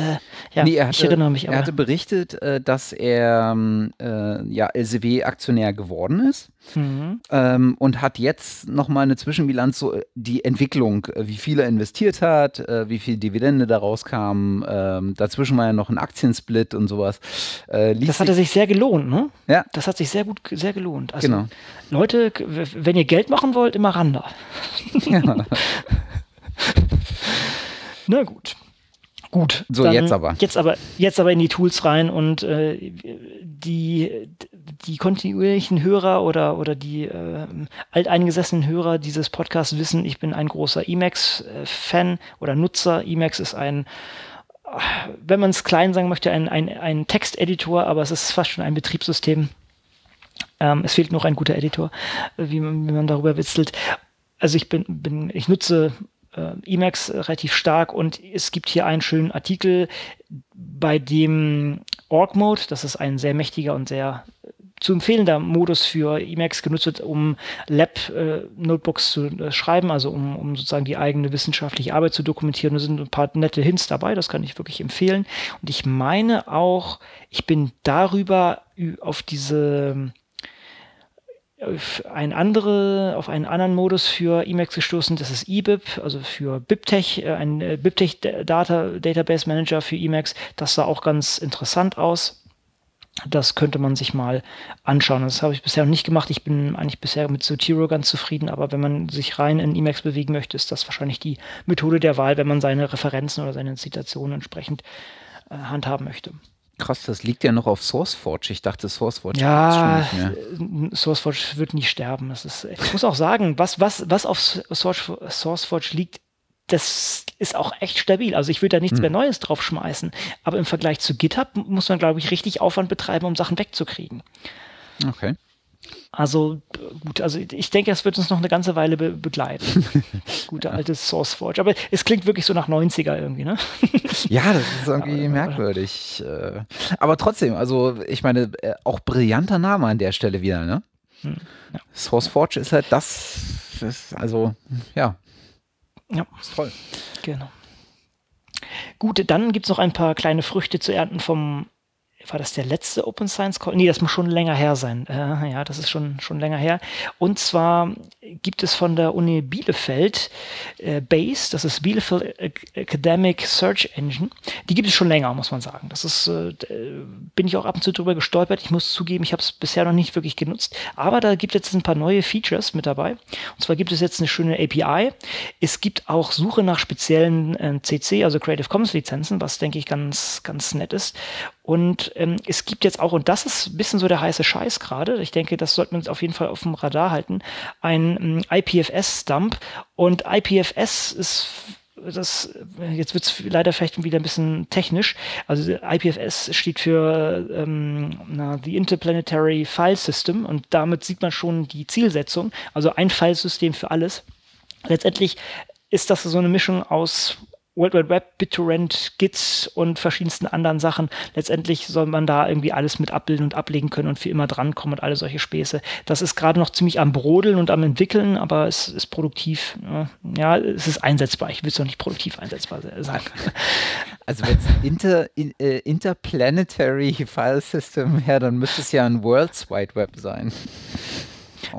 ja, nee, hatte, ich erinnere mich. Aber. Er hatte berichtet, äh, dass er ähm, äh, ja, LCW-Aktionär geworden ist mhm. ähm, und hat jetzt nochmal eine Zwischenbilanz, so äh, die Entwicklung, wie viel er investiert hat, äh, wie viel Dividende daraus kam. Ähm, dazwischen war ja noch ein Aktiensplit und sowas. das hatte sich sehr gelohnt, ne? Ja. Das hat sich sehr gut, sehr gelohnt. Also, genau. Leute, wenn ihr Geld machen wollt, immer ran da. Ja. Na gut. Gut. So, jetzt aber. Jetzt aber, jetzt aber in die Tools rein und äh, die, die kontinuierlichen Hörer oder, oder die äh, alteingesessenen Hörer dieses Podcasts wissen, ich bin ein großer Emacs-Fan oder Nutzer. Emacs ist ein, wenn man es klein sagen möchte, ein, ein, ein Texteditor, aber es ist fast schon ein Betriebssystem. Ähm, es fehlt noch ein guter Editor, wie man, wie man darüber witzelt. Also ich bin, bin, ich nutze äh, Emacs relativ stark und es gibt hier einen schönen Artikel, bei dem Org Mode, das ist ein sehr mächtiger und sehr äh, zu empfehlender Modus für Emacs genutzt wird, um Lab-Notebooks äh, zu äh, schreiben, also um, um sozusagen die eigene wissenschaftliche Arbeit zu dokumentieren. Da sind ein paar nette Hints dabei, das kann ich wirklich empfehlen. Und ich meine auch, ich bin darüber auf diese auf, ein andere, auf einen anderen Modus für Emacs gestoßen. Das ist eBib, also für BibTech, äh, ein äh, BibTech Data, Database Manager für Emacs. Das sah auch ganz interessant aus. Das könnte man sich mal anschauen. Das habe ich bisher noch nicht gemacht. Ich bin eigentlich bisher mit Zotero ganz zufrieden, aber wenn man sich rein in Emacs bewegen möchte, ist das wahrscheinlich die Methode der Wahl, wenn man seine Referenzen oder seine Zitationen entsprechend äh, handhaben möchte. Krass, das liegt ja noch auf SourceForge. Ich dachte, SourceForge ja, SourceForge wird nie sterben. Das ist, ich muss auch sagen, was, was, was auf SourceForge liegt, das ist auch echt stabil. Also ich würde da nichts hm. mehr Neues drauf schmeißen. Aber im Vergleich zu GitHub muss man, glaube ich, richtig Aufwand betreiben, um Sachen wegzukriegen. Okay. Also gut, also ich denke, es wird uns noch eine ganze Weile be begleiten. Gute alte SourceForge. Aber es klingt wirklich so nach 90er irgendwie, ne? ja, das ist irgendwie aber, merkwürdig. Äh, aber trotzdem, also ich meine, äh, auch brillanter Name an der Stelle wieder, ne? Hm, ja. SourceForge ist halt das, ist also ja. Ja. Ist toll. Genau. Gut, dann gibt es noch ein paar kleine Früchte zu ernten vom war das der letzte Open Science Call? Nee, das muss schon länger her sein. Äh, ja, das ist schon, schon länger her. Und zwar gibt es von der Uni Bielefeld äh, BASE, das ist Bielefeld Academic Search Engine. Die gibt es schon länger, muss man sagen. Das ist, äh, bin ich auch ab und zu drüber gestolpert. Ich muss zugeben, ich habe es bisher noch nicht wirklich genutzt. Aber da gibt es jetzt ein paar neue Features mit dabei. Und zwar gibt es jetzt eine schöne API. Es gibt auch Suche nach speziellen CC, äh, also Creative Commons Lizenzen, was denke ich ganz, ganz nett ist. Und ähm, es gibt jetzt auch, und das ist ein bisschen so der heiße Scheiß gerade, ich denke, das sollten wir uns auf jeden Fall auf dem Radar halten, ein ähm, IPFS-Stump. Und IPFS ist das, jetzt wird es leider vielleicht wieder ein bisschen technisch. Also IPFS steht für ähm, na, The Interplanetary File System und damit sieht man schon die Zielsetzung. Also ein Filesystem für alles. Letztendlich ist das so eine Mischung aus World Wide Web, BitTorrent, Gits und verschiedensten anderen Sachen. Letztendlich soll man da irgendwie alles mit abbilden und ablegen können und für immer drankommen und alle solche Späße. Das ist gerade noch ziemlich am Brodeln und am entwickeln, aber es ist produktiv. Ja, es ist einsetzbar. Ich will es noch nicht produktiv einsetzbar sagen. Also wenn es Inter, in, äh, Interplanetary File System her, dann müsste es ja ein World's Wide Web sein.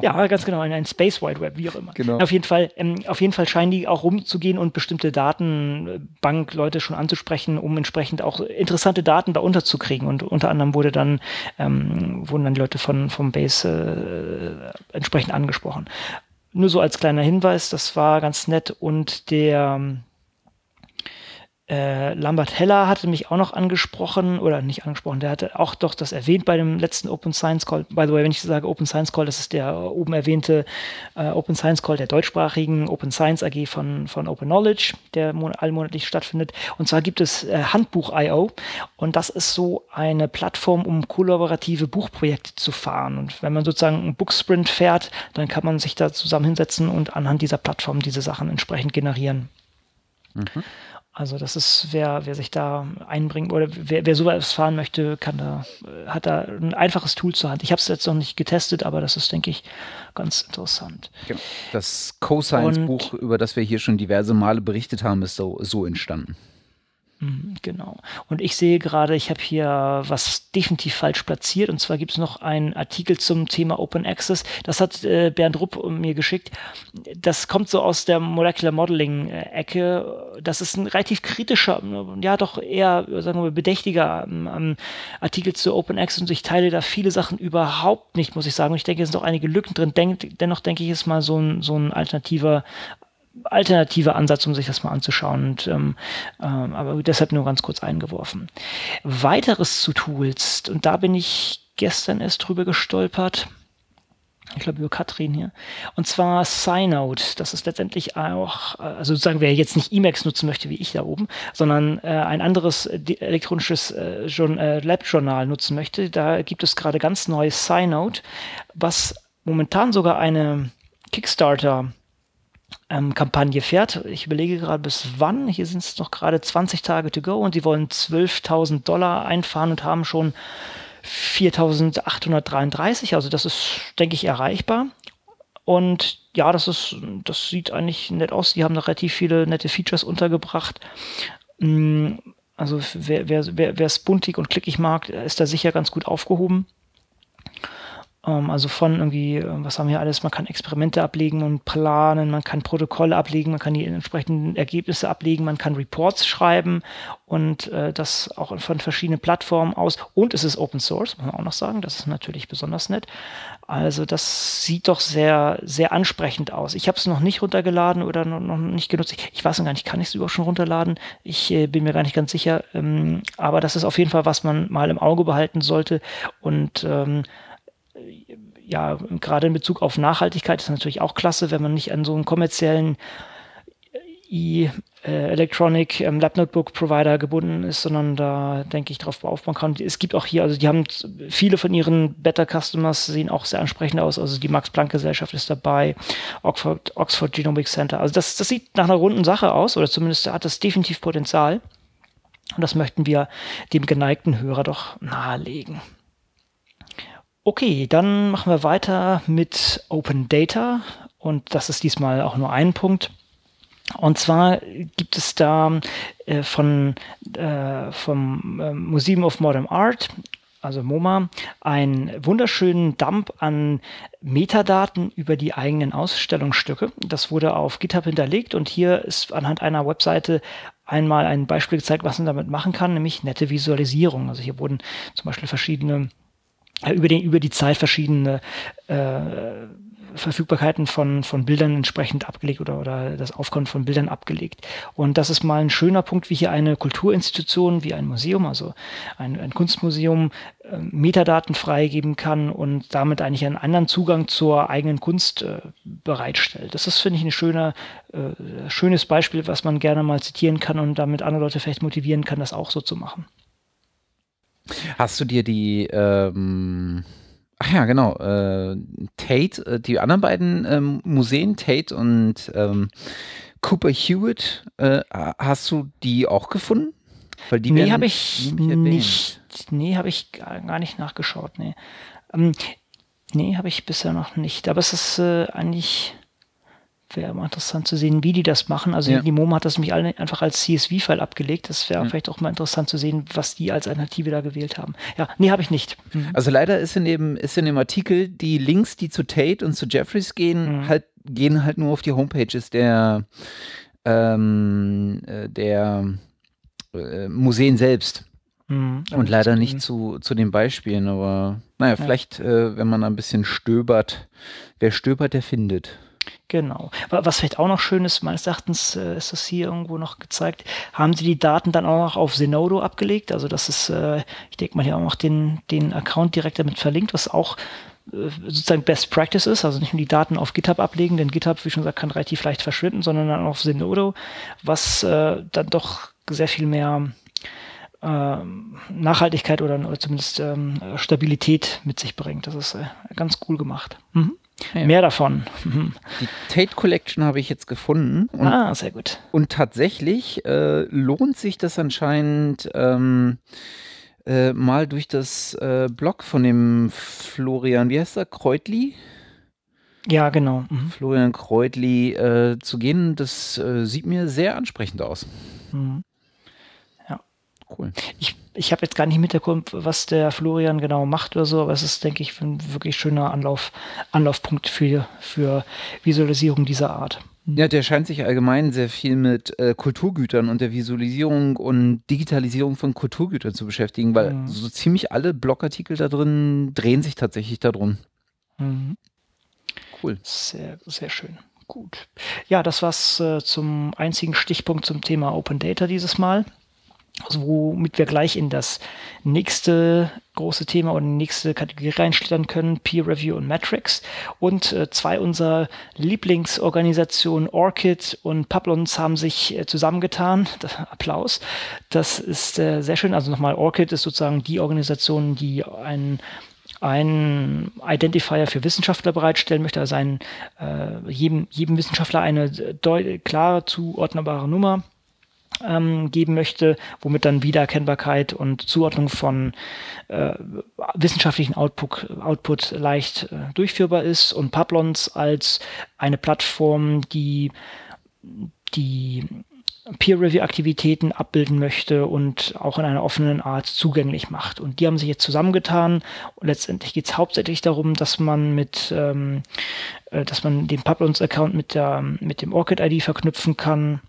Ja, ganz genau, in ein Space Wide Web, wie auch immer. Genau. Auf jeden Fall, ähm, auf jeden Fall scheinen die auch rumzugehen und bestimmte Datenbankleute schon anzusprechen, um entsprechend auch interessante Daten da unterzukriegen. Und unter anderem wurde dann, ähm, wurden dann die Leute von, vom Base äh, entsprechend angesprochen. Nur so als kleiner Hinweis, das war ganz nett und der äh, Lambert Heller hatte mich auch noch angesprochen, oder nicht angesprochen, der hatte auch doch das erwähnt bei dem letzten Open Science Call. By the way, wenn ich sage Open Science Call, das ist der oben erwähnte äh, Open Science Call der deutschsprachigen Open Science AG von, von Open Knowledge, der allmonatlich stattfindet. Und zwar gibt es äh, Handbuch.io und das ist so eine Plattform, um kollaborative Buchprojekte zu fahren. Und wenn man sozusagen einen Booksprint fährt, dann kann man sich da zusammen hinsetzen und anhand dieser Plattform diese Sachen entsprechend generieren. Mhm. Also das ist, wer, wer sich da einbringen oder wer, wer sowas fahren möchte, kann da, hat da ein einfaches Tool zur Hand. Ich habe es jetzt noch nicht getestet, aber das ist, denke ich, ganz interessant. Genau. Das Co-Science-Buch, über das wir hier schon diverse Male berichtet haben, ist so, so entstanden. Mhm, genau. Und ich sehe gerade, ich habe hier was definitiv falsch platziert. Und zwar gibt es noch einen Artikel zum Thema Open Access. Das hat äh, Bernd Rupp mir geschickt. Das kommt so aus der Molecular Modeling-Ecke. Das ist ein relativ kritischer, ja doch eher, sagen wir, bedächtiger ähm, Artikel zu Open Access. Und ich teile da viele Sachen überhaupt nicht, muss ich sagen. Und ich denke, es sind auch einige Lücken drin. Denk, dennoch denke ich, ist mal so ein, so ein alternativer alternativer Ansatz, um sich das mal anzuschauen. Und, ähm, ähm, aber deshalb nur ganz kurz eingeworfen. Weiteres zu Tools, und da bin ich gestern erst drüber gestolpert. Ich glaube über Katrin hier. Und zwar Synode. Das ist letztendlich auch, also sozusagen, wer jetzt nicht Emacs nutzen möchte, wie ich da oben, sondern äh, ein anderes elektronisches äh, äh, Lab-Journal nutzen möchte. Da gibt es gerade ganz neues Synode, was momentan sogar eine Kickstarter ähm, Kampagne fährt. Ich überlege gerade bis wann. Hier sind es noch gerade 20 Tage to go und sie wollen 12.000 Dollar einfahren und haben schon 4.833. Also das ist, denke ich, erreichbar. Und ja, das ist, das sieht eigentlich nett aus. Die haben da relativ viele nette Features untergebracht. Mm, also wer, wer, wer, wer es buntig und klickig mag, ist da sicher ganz gut aufgehoben. Ähm, also von irgendwie, äh, was haben wir alles? Man kann Experimente ablegen und planen, man kann Protokolle ablegen, man kann die entsprechenden Ergebnisse ablegen, man kann Reports schreiben und äh, das auch von verschiedenen Plattformen aus. Und es ist Open Source, muss man auch noch sagen. Das ist natürlich besonders nett. Also das sieht doch sehr, sehr ansprechend aus. Ich habe es noch nicht runtergeladen oder noch, nicht genutzt. Ich, ich, weiß noch gar nicht, kann ich es überhaupt schon runterladen? Ich äh, bin mir gar nicht ganz sicher. Ähm, aber das ist auf jeden Fall, was man mal im Auge behalten sollte. Und ähm, ja, gerade in Bezug auf Nachhaltigkeit ist natürlich auch klasse, wenn man nicht an so einen kommerziellen äh, Electronic ähm, Lab Notebook Provider gebunden ist, sondern da denke ich drauf aufbauen kann. Es gibt auch hier, also die haben viele von ihren Better Customers sehen auch sehr ansprechend aus. Also die Max Planck Gesellschaft ist dabei, Oxford, Oxford Genomic Center. Also das, das sieht nach einer runden Sache aus oder zumindest hat das definitiv Potenzial. Und das möchten wir dem geneigten Hörer doch nahelegen. Okay, dann machen wir weiter mit Open Data und das ist diesmal auch nur ein Punkt. Und zwar gibt es da äh, von, äh, vom äh, Museum of Modern Art, also MoMA, einen wunderschönen Dump an Metadaten über die eigenen Ausstellungsstücke. Das wurde auf GitHub hinterlegt und hier ist anhand einer Webseite einmal ein Beispiel gezeigt, was man damit machen kann, nämlich nette Visualisierung. Also hier wurden zum Beispiel verschiedene über, den, über die Zeit verschiedene äh, Verfügbarkeiten von, von Bildern entsprechend abgelegt oder, oder das Aufkommen von Bildern abgelegt. Und das ist mal ein schöner Punkt, wie hier eine Kulturinstitution, wie ein Museum, also ein, ein Kunstmuseum, äh, Metadaten freigeben kann und damit eigentlich einen anderen Zugang zur eigenen Kunst äh, bereitstellt. Das ist, finde ich, ein schöner, äh, schönes Beispiel, was man gerne mal zitieren kann und damit andere Leute vielleicht motivieren kann, das auch so zu machen. Hast du dir die ähm Ach ja, genau. Äh, Tate, äh, die anderen beiden ähm, Museen, Tate und ähm, Cooper Hewitt, äh, hast du die auch gefunden? Weil die nee, habe ich nicht. Nee, habe ich gar nicht nachgeschaut. Nee, ähm, nee habe ich bisher noch nicht. Aber es ist äh, eigentlich wäre mal interessant zu sehen, wie die das machen. Also ja. die MoMA hat das nämlich alle einfach als CSV-File abgelegt. Das wäre ja. vielleicht auch mal interessant zu sehen, was die als Alternative da gewählt haben. Ja, nee, habe ich nicht. Mhm. Also leider ist in dem, ist in dem Artikel die Links, die zu Tate und zu Jeffries gehen, mhm. halt, gehen halt nur auf die Homepages der, ähm, äh, der äh, Museen selbst. Mhm, und leider nicht zu, zu den Beispielen, aber naja, vielleicht, äh, wenn man ein bisschen stöbert, wer stöbert, der findet. Genau. Was vielleicht auch noch schön ist, meines Erachtens äh, ist das hier irgendwo noch gezeigt, haben sie die Daten dann auch noch auf Zenodo abgelegt. Also das ist, äh, ich denke mal hier auch noch den, den Account direkt damit verlinkt, was auch äh, sozusagen Best Practice ist, also nicht nur die Daten auf GitHub ablegen, denn GitHub, wie schon gesagt, kann relativ leicht verschwinden, sondern dann auf Zenodo, was äh, dann doch sehr viel mehr ähm, Nachhaltigkeit oder, oder zumindest ähm, Stabilität mit sich bringt. Das ist äh, ganz cool gemacht. Mhm. Ja. Mehr davon. Die Tate Collection habe ich jetzt gefunden. Und, ah, sehr gut. Und tatsächlich äh, lohnt sich das anscheinend ähm, äh, mal durch das äh, Blog von dem Florian, wie heißt er, Kreutli? Ja, genau. Mhm. Florian Kreutli äh, zu gehen. Das äh, sieht mir sehr ansprechend aus. Mhm. Cool. Ich, ich habe jetzt gar nicht mitbekommen, was der Florian genau macht oder so, aber es ist, denke ich, ein wirklich schöner Anlauf, Anlaufpunkt für, für Visualisierung dieser Art. Mhm. Ja, der scheint sich allgemein sehr viel mit äh, Kulturgütern und der Visualisierung und Digitalisierung von Kulturgütern zu beschäftigen, weil mhm. so ziemlich alle Blogartikel da drin drehen sich tatsächlich darum. Mhm. Cool. Sehr, sehr schön. Gut. Ja, das war's äh, zum einzigen Stichpunkt zum Thema Open Data dieses Mal. Also womit wir gleich in das nächste große Thema und nächste Kategorie reinschlittern können, Peer Review und Metrics. Und äh, zwei unserer Lieblingsorganisationen, Orchid und Pablons, haben sich äh, zusammengetan. Applaus. Das ist äh, sehr schön. Also nochmal, Orchid ist sozusagen die Organisation, die einen ein Identifier für Wissenschaftler bereitstellen möchte, also einen, äh, jedem, jedem Wissenschaftler eine klar zuordnbare Nummer ähm, geben möchte, womit dann Wiedererkennbarkeit und Zuordnung von äh, wissenschaftlichen Output, Output leicht äh, durchführbar ist. Und Pablons als eine Plattform, die die Peer-Review-Aktivitäten abbilden möchte und auch in einer offenen Art zugänglich macht. Und die haben sich jetzt zusammengetan. Und letztendlich geht es hauptsächlich darum, dass man mit, ähm, äh, dass man den Pablons-Account mit mit dem Orchid-ID verknüpfen kann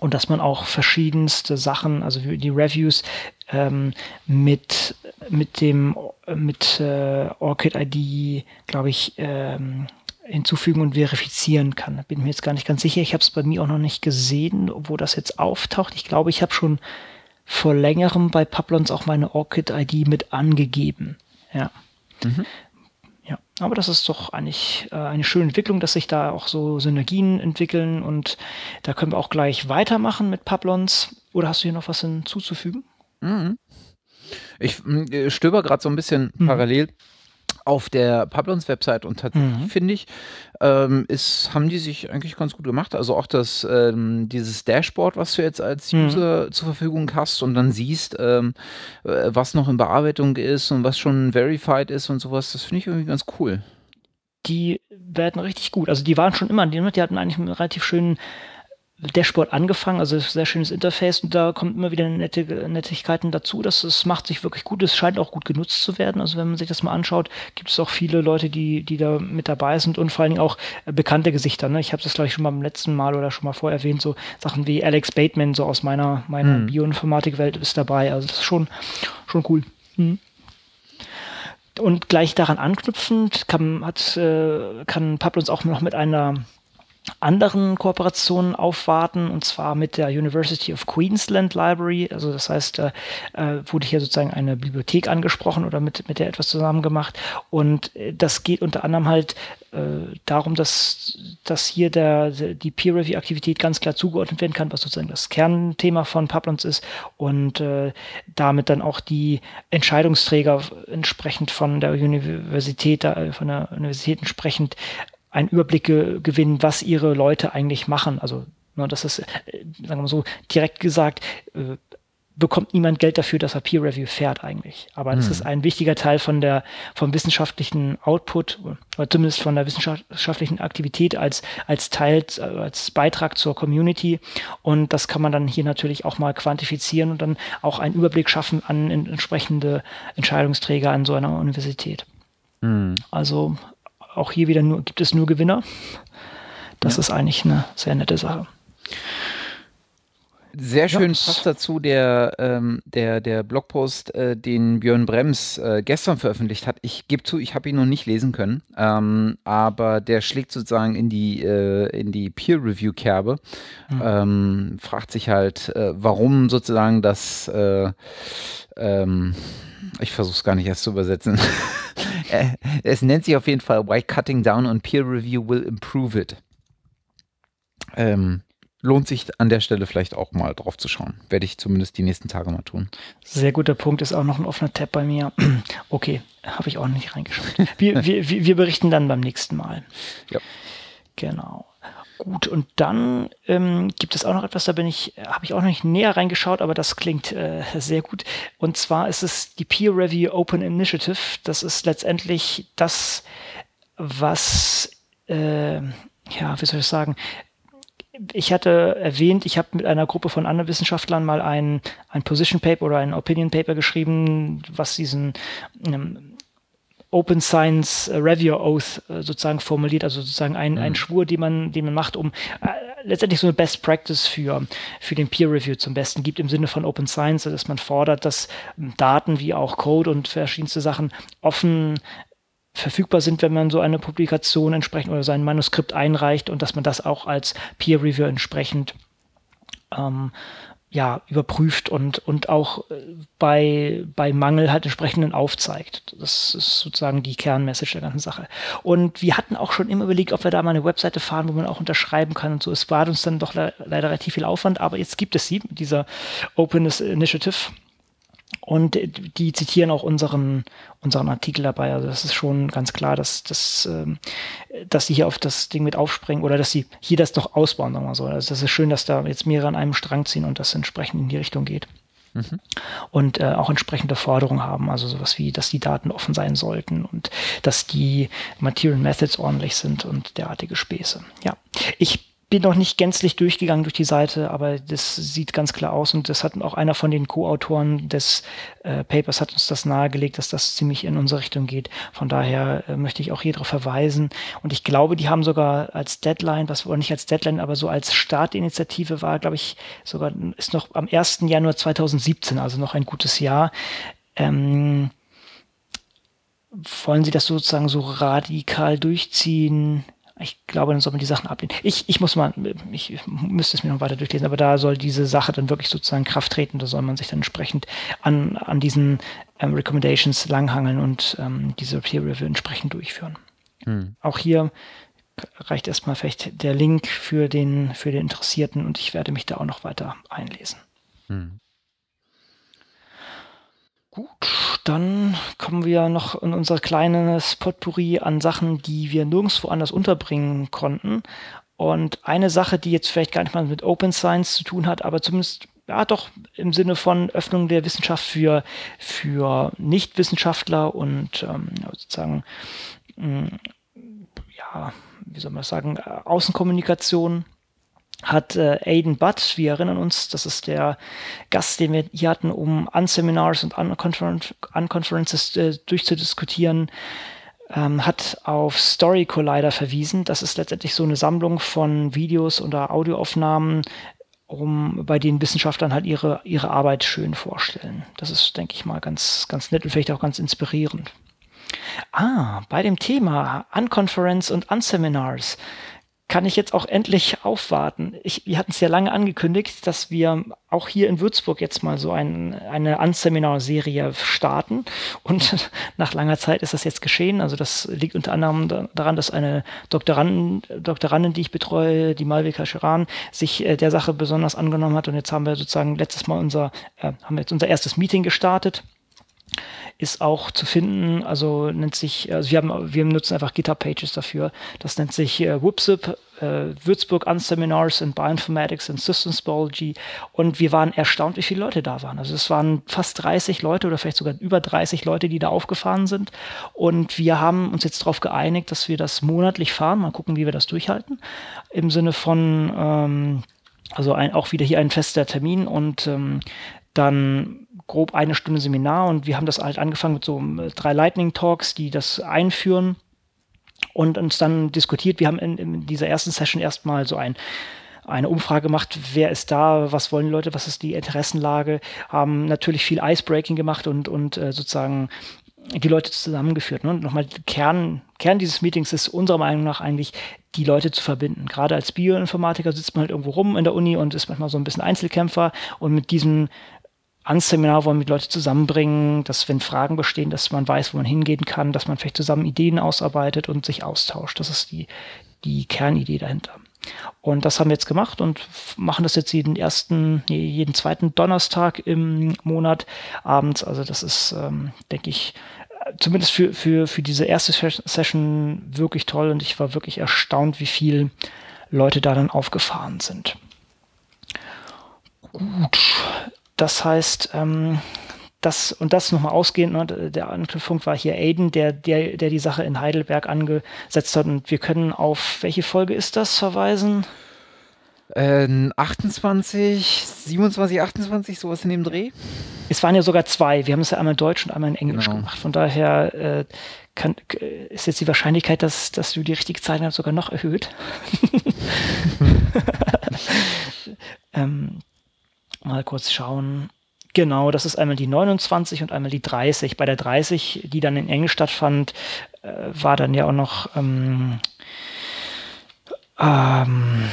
und dass man auch verschiedenste Sachen, also die Reviews ähm, mit mit dem mit äh, Orchid ID, glaube ich, ähm, hinzufügen und verifizieren kann. Bin mir jetzt gar nicht ganz sicher. Ich habe es bei mir auch noch nicht gesehen, wo das jetzt auftaucht. Ich glaube, ich habe schon vor längerem bei Pablons auch meine Orchid ID mit angegeben. Ja. Mhm. Aber das ist doch eigentlich äh, eine schöne Entwicklung, dass sich da auch so Synergien entwickeln und da können wir auch gleich weitermachen mit Pablons. Oder hast du hier noch was hinzuzufügen? Mhm. Ich äh, stöber gerade so ein bisschen mhm. parallel auf der Pablons Website und tatsächlich mhm. finde ich, ähm, ist, haben die sich eigentlich ganz gut gemacht. Also auch das, ähm, dieses Dashboard, was du jetzt als mhm. User zur Verfügung hast und dann siehst, ähm, äh, was noch in Bearbeitung ist und was schon verified ist und sowas, das finde ich irgendwie ganz cool. Die werden richtig gut. Also die waren schon immer, die hatten eigentlich einen relativ schönen Dashboard angefangen, also sehr schönes Interface und da kommt immer wieder nette Nettigkeiten dazu. Das, das macht sich wirklich gut. Es scheint auch gut genutzt zu werden. Also wenn man sich das mal anschaut, gibt es auch viele Leute, die, die da mit dabei sind und vor allen Dingen auch äh, bekannte Gesichter. Ne? Ich habe das glaube ich schon beim letzten Mal oder schon mal vorher erwähnt, so Sachen wie Alex Bateman, so aus meiner, meiner hm. Bioinformatik-Welt ist dabei. Also das ist schon, schon cool. Hm. Und gleich daran anknüpfend kann, hat, äh, kann Pablo uns auch noch mit einer anderen Kooperationen aufwarten, und zwar mit der University of Queensland Library. Also das heißt, äh, äh, wurde hier sozusagen eine Bibliothek angesprochen oder mit, mit der etwas zusammen gemacht. Und äh, das geht unter anderem halt äh, darum, dass, dass hier der, die Peer-Review-Aktivität ganz klar zugeordnet werden kann, was sozusagen das Kernthema von Pablons ist und äh, damit dann auch die Entscheidungsträger entsprechend von der Universität, äh, von der Universität entsprechend einen Überblick ge gewinnen, was ihre Leute eigentlich machen. Also, ne, das ist, äh, sagen wir mal so, direkt gesagt, äh, bekommt niemand Geld dafür, dass er Peer Review fährt eigentlich. Aber das hm. ist ein wichtiger Teil von der, vom wissenschaftlichen Output oder zumindest von der wissenschaftlichen Aktivität als, als Teil, als Beitrag zur Community. Und das kann man dann hier natürlich auch mal quantifizieren und dann auch einen Überblick schaffen an entsprechende Entscheidungsträger an so einer Universität. Hm. Also auch hier wieder nur, gibt es nur Gewinner. Das ja. ist eigentlich eine sehr nette Sache. Sehr schön ja. passt dazu der, ähm, der, der Blogpost, äh, den Björn Brems äh, gestern veröffentlicht hat. Ich gebe zu, ich habe ihn noch nicht lesen können, ähm, aber der schlägt sozusagen in die, äh, in die Peer-Review-Kerbe. Mhm. Ähm, fragt sich halt, äh, warum sozusagen das, äh, ähm, ich versuche es gar nicht erst zu übersetzen. Äh, es nennt sich auf jeden Fall Why Cutting Down on Peer Review Will Improve It. Ähm, lohnt sich an der Stelle vielleicht auch mal drauf zu schauen. Werde ich zumindest die nächsten Tage mal tun. Sehr guter Punkt, ist auch noch ein offener Tab bei mir. Okay, habe ich auch nicht reingeschaut. Wir, wir, wir berichten dann beim nächsten Mal. Ja. Genau. Gut, und dann ähm, gibt es auch noch etwas, da bin ich, habe ich auch noch nicht näher reingeschaut, aber das klingt äh, sehr gut. Und zwar ist es die Peer Review Open Initiative. Das ist letztendlich das, was, äh, ja, wie soll ich sagen, ich hatte erwähnt, ich habe mit einer Gruppe von anderen Wissenschaftlern mal ein, ein Position Paper oder ein Opinion Paper geschrieben, was diesen ähm, Open Science Review Oath äh, sozusagen formuliert, also sozusagen ein, mhm. ein Schwur, den man, den man macht, um äh, letztendlich so eine Best Practice für, für den Peer Review zum Besten gibt im Sinne von Open Science, dass man fordert, dass Daten wie auch Code und verschiedenste Sachen offen verfügbar sind, wenn man so eine Publikation entsprechend oder sein Manuskript einreicht und dass man das auch als Peer Review entsprechend ähm, ja, überprüft und, und auch äh, bei, bei Mangel halt entsprechenden aufzeigt. Das ist sozusagen die Kernmessage der ganzen Sache. Und wir hatten auch schon immer überlegt, ob wir da mal eine Webseite fahren, wo man auch unterschreiben kann und so. Es war uns dann doch le leider relativ viel Aufwand, aber jetzt gibt es sie, dieser Openness Initiative. Und die zitieren auch unseren, unseren Artikel dabei. Also das ist schon ganz klar, dass, dass, ähm, dass sie hier auf das Ding mit aufspringen oder dass sie hier das doch ausbauen, sagen wir mal so. Also das ist schön, dass da jetzt mehrere an einem Strang ziehen und das entsprechend in die Richtung geht. Mhm. Und äh, auch entsprechende Forderungen haben, also sowas wie, dass die Daten offen sein sollten und dass die Material Methods ordentlich sind und derartige Späße. Ja, ich bin noch nicht gänzlich durchgegangen durch die Seite, aber das sieht ganz klar aus und das hat auch einer von den Co-Autoren des äh, Papers hat uns das nahegelegt, dass das ziemlich in unsere Richtung geht. Von daher äh, möchte ich auch hier darauf verweisen und ich glaube, die haben sogar als Deadline, was wohl nicht als Deadline, aber so als Startinitiative war, glaube ich, sogar ist noch am 1. Januar 2017, also noch ein gutes Jahr. Ähm, wollen Sie das sozusagen so radikal durchziehen? Ich glaube, dann soll man die Sachen ablehnen. Ich, ich muss mal, ich müsste es mir noch weiter durchlesen, aber da soll diese Sache dann wirklich sozusagen Kraft treten. Da soll man sich dann entsprechend an, an diesen ähm, Recommendations langhangeln und ähm, diese Peer Review entsprechend durchführen. hm. auch hier reicht erstmal vielleicht der Link für den, für den Interessierten und ich werde mich da auch noch weiter einlesen. Hm. Gut, dann kommen wir noch in unser kleines Potpourri an Sachen, die wir nirgendwo anders unterbringen konnten. Und eine Sache, die jetzt vielleicht gar nicht mal mit Open Science zu tun hat, aber zumindest ja doch im Sinne von Öffnung der Wissenschaft für, für Nichtwissenschaftler und ähm, sozusagen, mh, mm, ja, wie soll man sagen, Außenkommunikation hat äh, Aiden Butt, wir erinnern uns, das ist der Gast, den wir hier hatten, um Unseminars und Unconferences äh, durchzudiskutieren, ähm, hat auf Story Collider verwiesen. Das ist letztendlich so eine Sammlung von Videos oder Audioaufnahmen, um bei denen Wissenschaftlern halt ihre, ihre Arbeit schön vorstellen. Das ist, denke ich mal, ganz, ganz nett und vielleicht auch ganz inspirierend. Ah, bei dem Thema Unconference und Unseminars kann ich jetzt auch endlich aufwarten. Ich, wir hatten es ja lange angekündigt, dass wir auch hier in Würzburg jetzt mal so ein, eine Unseminar-Serie starten. Und nach langer Zeit ist das jetzt geschehen. Also das liegt unter anderem daran, dass eine Doktorandin, Doktorandin die ich betreue, die Malvika Scheran, sich äh, der Sache besonders angenommen hat. Und jetzt haben wir sozusagen letztes Mal unser, äh, haben wir jetzt unser erstes Meeting gestartet ist auch zu finden, also nennt sich, also wir haben, wir nutzen einfach GitHub-Pages dafür. Das nennt sich äh, WhoopSip, äh, Würzburg Unseminars in Bioinformatics and Systems Biology. Und wir waren erstaunt, wie viele Leute da waren. Also es waren fast 30 Leute oder vielleicht sogar über 30 Leute, die da aufgefahren sind. Und wir haben uns jetzt darauf geeinigt, dass wir das monatlich fahren, mal gucken, wie wir das durchhalten, im Sinne von ähm, also ein, auch wieder hier ein fester Termin. Und ähm, dann grob eine Stunde Seminar und wir haben das halt angefangen mit so äh, drei Lightning Talks, die das einführen und uns dann diskutiert. Wir haben in, in dieser ersten Session erstmal so ein eine Umfrage gemacht, wer ist da, was wollen die Leute, was ist die Interessenlage, haben natürlich viel Icebreaking gemacht und, und äh, sozusagen die Leute zusammengeführt. Ne? Und nochmal, Kern, Kern dieses Meetings ist unserer Meinung nach eigentlich, die Leute zu verbinden. Gerade als Bioinformatiker sitzt man halt irgendwo rum in der Uni und ist manchmal so ein bisschen Einzelkämpfer und mit diesem ans Seminar wollen wir Leute zusammenbringen, dass wenn Fragen bestehen, dass man weiß, wo man hingehen kann, dass man vielleicht zusammen Ideen ausarbeitet und sich austauscht. Das ist die, die Kernidee dahinter. Und das haben wir jetzt gemacht und machen das jetzt jeden ersten, jeden zweiten Donnerstag im Monat abends. Also das ist, ähm, denke ich, zumindest für, für, für diese erste Session wirklich toll und ich war wirklich erstaunt, wie viel Leute da dann aufgefahren sind. Gut, das heißt, ähm, das und das nochmal ausgehend, ne, der Anknüpfpunkt war hier Aiden, der, der, der die Sache in Heidelberg angesetzt hat. Und wir können auf welche Folge ist das verweisen? Äh, 28, 27, 28, sowas in dem Dreh. Es waren ja sogar zwei. Wir haben es ja einmal in Deutsch und einmal in Englisch genau. gemacht. Von daher äh, kann, ist jetzt die Wahrscheinlichkeit, dass, dass du die richtige Zeit hast, sogar noch erhöht. ähm, Mal kurz schauen. Genau, das ist einmal die 29 und einmal die 30. Bei der 30, die dann in Englisch stattfand, äh, war dann ja auch noch ähm, ähm,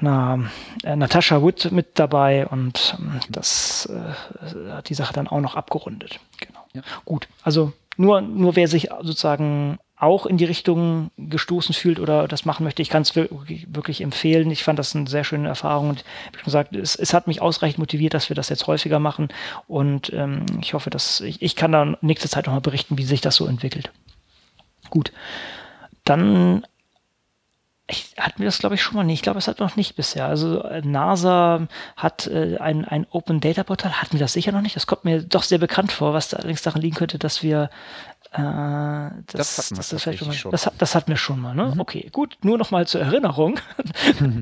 na, äh, Natascha Wood mit dabei und ähm, das äh, hat die Sache dann auch noch abgerundet. Genau. Ja. Gut, also nur, nur wer sich sozusagen auch in die Richtung gestoßen fühlt oder das machen möchte, ich kann es wirklich, empfehlen. Ich fand das eine sehr schöne Erfahrung und wie gesagt, es, es, hat mich ausreichend motiviert, dass wir das jetzt häufiger machen und ähm, ich hoffe, dass ich, ich kann dann nächste Zeit nochmal berichten, wie sich das so entwickelt. Gut, dann ich, hatten wir das, glaube ich, schon mal nicht. Ich glaube, es hat noch nicht bisher. Also äh, NASA hat äh, ein, ein Open Data Portal. Hatten wir das sicher noch nicht? Das kommt mir doch sehr bekannt vor, was da allerdings daran liegen könnte, dass wir das, das, das, das, schon mal, schon. das, das hatten wir schon mal. Ne? Mhm. Okay, gut. Nur noch mal zur Erinnerung.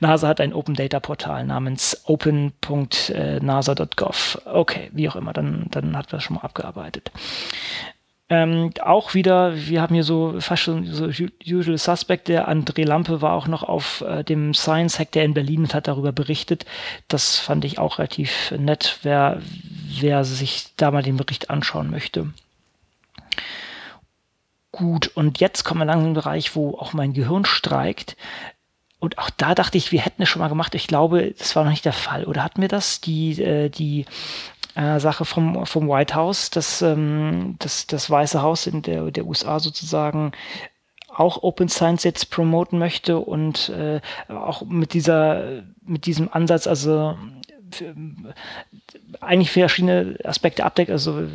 NASA hat ein Open Data Portal namens open.nasa.gov. Okay, wie auch immer. Dann, dann hat das schon mal abgearbeitet. Ähm, auch wieder, wir haben hier so fast schon so Usual Suspect, der André Lampe war auch noch auf äh, dem Science Hack, der in Berlin und hat darüber berichtet. Das fand ich auch relativ nett, wer, wer sich da mal den Bericht anschauen möchte. Gut, und jetzt kommen wir langsam in den Bereich, wo auch mein Gehirn streikt. Und auch da dachte ich, wir hätten es schon mal gemacht. Ich glaube, das war noch nicht der Fall. Oder hatten wir das? Die, äh, die äh, Sache vom, vom White House, dass ähm, das, das Weiße Haus in der, der USA sozusagen auch Open Science jetzt promoten möchte und äh, auch mit dieser, mit diesem Ansatz, also eigentlich verschiedene Aspekte abdeckt. Also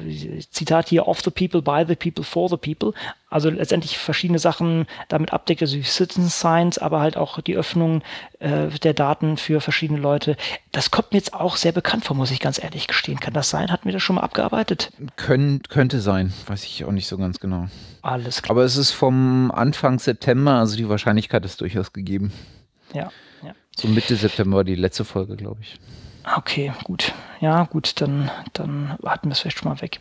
Zitat hier, of the people, by the people, for the people. Also letztendlich verschiedene Sachen damit abdeckt, also Citizen Science, aber halt auch die Öffnung äh, der Daten für verschiedene Leute. Das kommt mir jetzt auch sehr bekannt vor, muss ich ganz ehrlich gestehen. Kann das sein? Hatten wir das schon mal abgearbeitet? Können, könnte sein, weiß ich auch nicht so ganz genau. Alles klar. Aber es ist vom Anfang September, also die Wahrscheinlichkeit ist durchaus gegeben. Ja. ja. So Mitte September die letzte Folge, glaube ich. Okay, gut. Ja, gut, dann, dann hatten wir es vielleicht schon mal weg.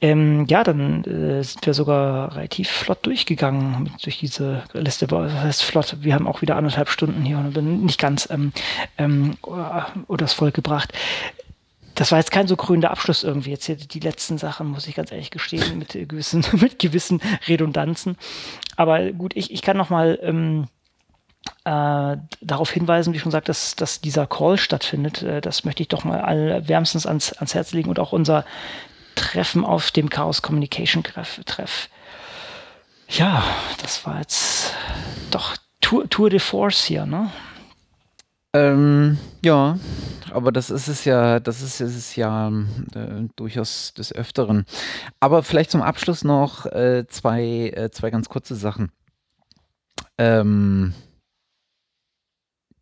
Ähm, ja, dann äh, sind wir sogar relativ flott durchgegangen mit, durch diese Liste. Das heißt flott, wir haben auch wieder anderthalb Stunden hier und nicht ganz ähm, ähm, oder, das voll gebracht. Das war jetzt kein so krönender Abschluss irgendwie. Jetzt hier die letzten Sachen, muss ich ganz ehrlich gestehen, mit gewissen, mit gewissen Redundanzen. Aber gut, ich, ich kann noch mal ähm, äh, darauf hinweisen, wie schon gesagt, dass, dass dieser Call stattfindet. Äh, das möchte ich doch mal all wärmstens ans, ans Herz legen und auch unser Treffen auf dem Chaos Communication Treff. Ja, das war jetzt doch Tour, Tour de Force hier, ne? Ähm, ja, aber das ist es ja, das ist, es ja äh, durchaus des Öfteren. Aber vielleicht zum Abschluss noch äh, zwei, äh, zwei ganz kurze Sachen. Ähm,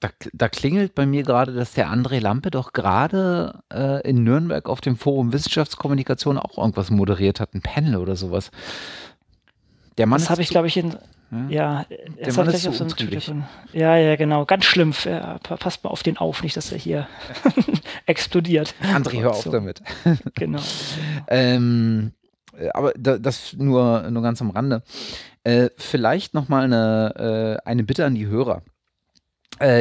da, da klingelt bei mir gerade, dass der André Lampe doch gerade äh, in Nürnberg auf dem Forum Wissenschaftskommunikation auch irgendwas moderiert hat, ein Panel oder sowas. Der Mann das habe ich, glaube ich, in. Ja, ja der Mann ist so so Ja, ja, genau. Ganz schlimm. Ja, passt mal auf den auf, nicht, dass er hier explodiert. André, hör auf so. damit. genau. ähm, aber das nur, nur ganz am Rande. Äh, vielleicht nochmal eine, äh, eine Bitte an die Hörer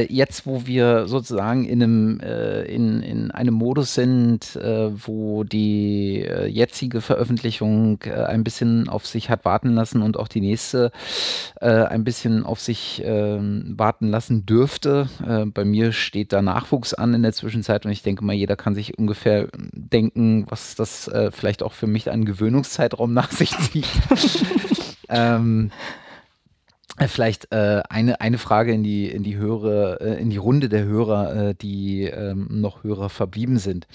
jetzt, wo wir sozusagen in einem, äh, in, in einem Modus sind, äh, wo die äh, jetzige Veröffentlichung äh, ein bisschen auf sich hat warten lassen und auch die nächste äh, ein bisschen auf sich ähm, warten lassen dürfte. bei mir steht da Nachwuchs an in der Zwischenzeit und ich denke mal, jeder kann sich ungefähr denken, was das vielleicht auch für mich einen Gewöhnungszeitraum nach sich zieht. ähm, äh, vielleicht äh, eine, eine Frage in die, in die Höhere, äh, in die Runde der Hörer, äh, die ähm, noch Hörer verblieben sind.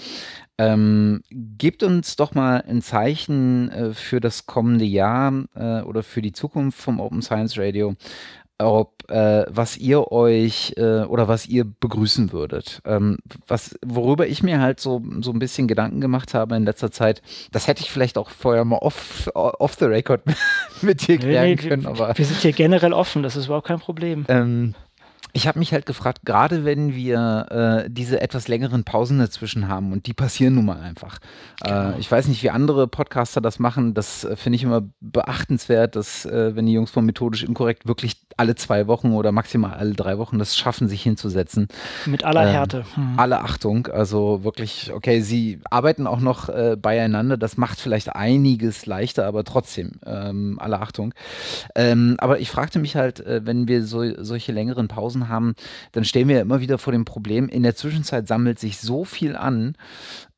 Ähm, gebt uns doch mal ein Zeichen äh, für das kommende Jahr äh, oder für die Zukunft vom Open Science Radio, ob äh, was ihr euch äh, oder was ihr begrüßen würdet. Ähm, was, worüber ich mir halt so, so ein bisschen Gedanken gemacht habe in letzter Zeit, das hätte ich vielleicht auch vorher mal off, off the record mit dir klären nee, nee, können. Aber, wir sind hier generell offen, das ist überhaupt kein Problem. Ähm, ich habe mich halt gefragt, gerade wenn wir äh, diese etwas längeren Pausen dazwischen haben und die passieren nun mal einfach. Äh, genau. Äh, ich weiß nicht, wie andere Podcaster das machen. Das äh, finde ich immer beachtenswert, dass äh, wenn die Jungs von methodisch inkorrekt wirklich alle zwei Wochen oder maximal alle drei Wochen das schaffen, sich hinzusetzen. Mit aller ähm, Härte. Hm. Alle Achtung. Also wirklich, okay, sie arbeiten auch noch äh, beieinander. Das macht vielleicht einiges leichter, aber trotzdem ähm, alle Achtung. Ähm, aber ich fragte mich halt, wenn wir so, solche längeren Pausen haben, dann stehen wir immer wieder vor dem Problem, in der Zwischenzeit sammelt sich so viel an,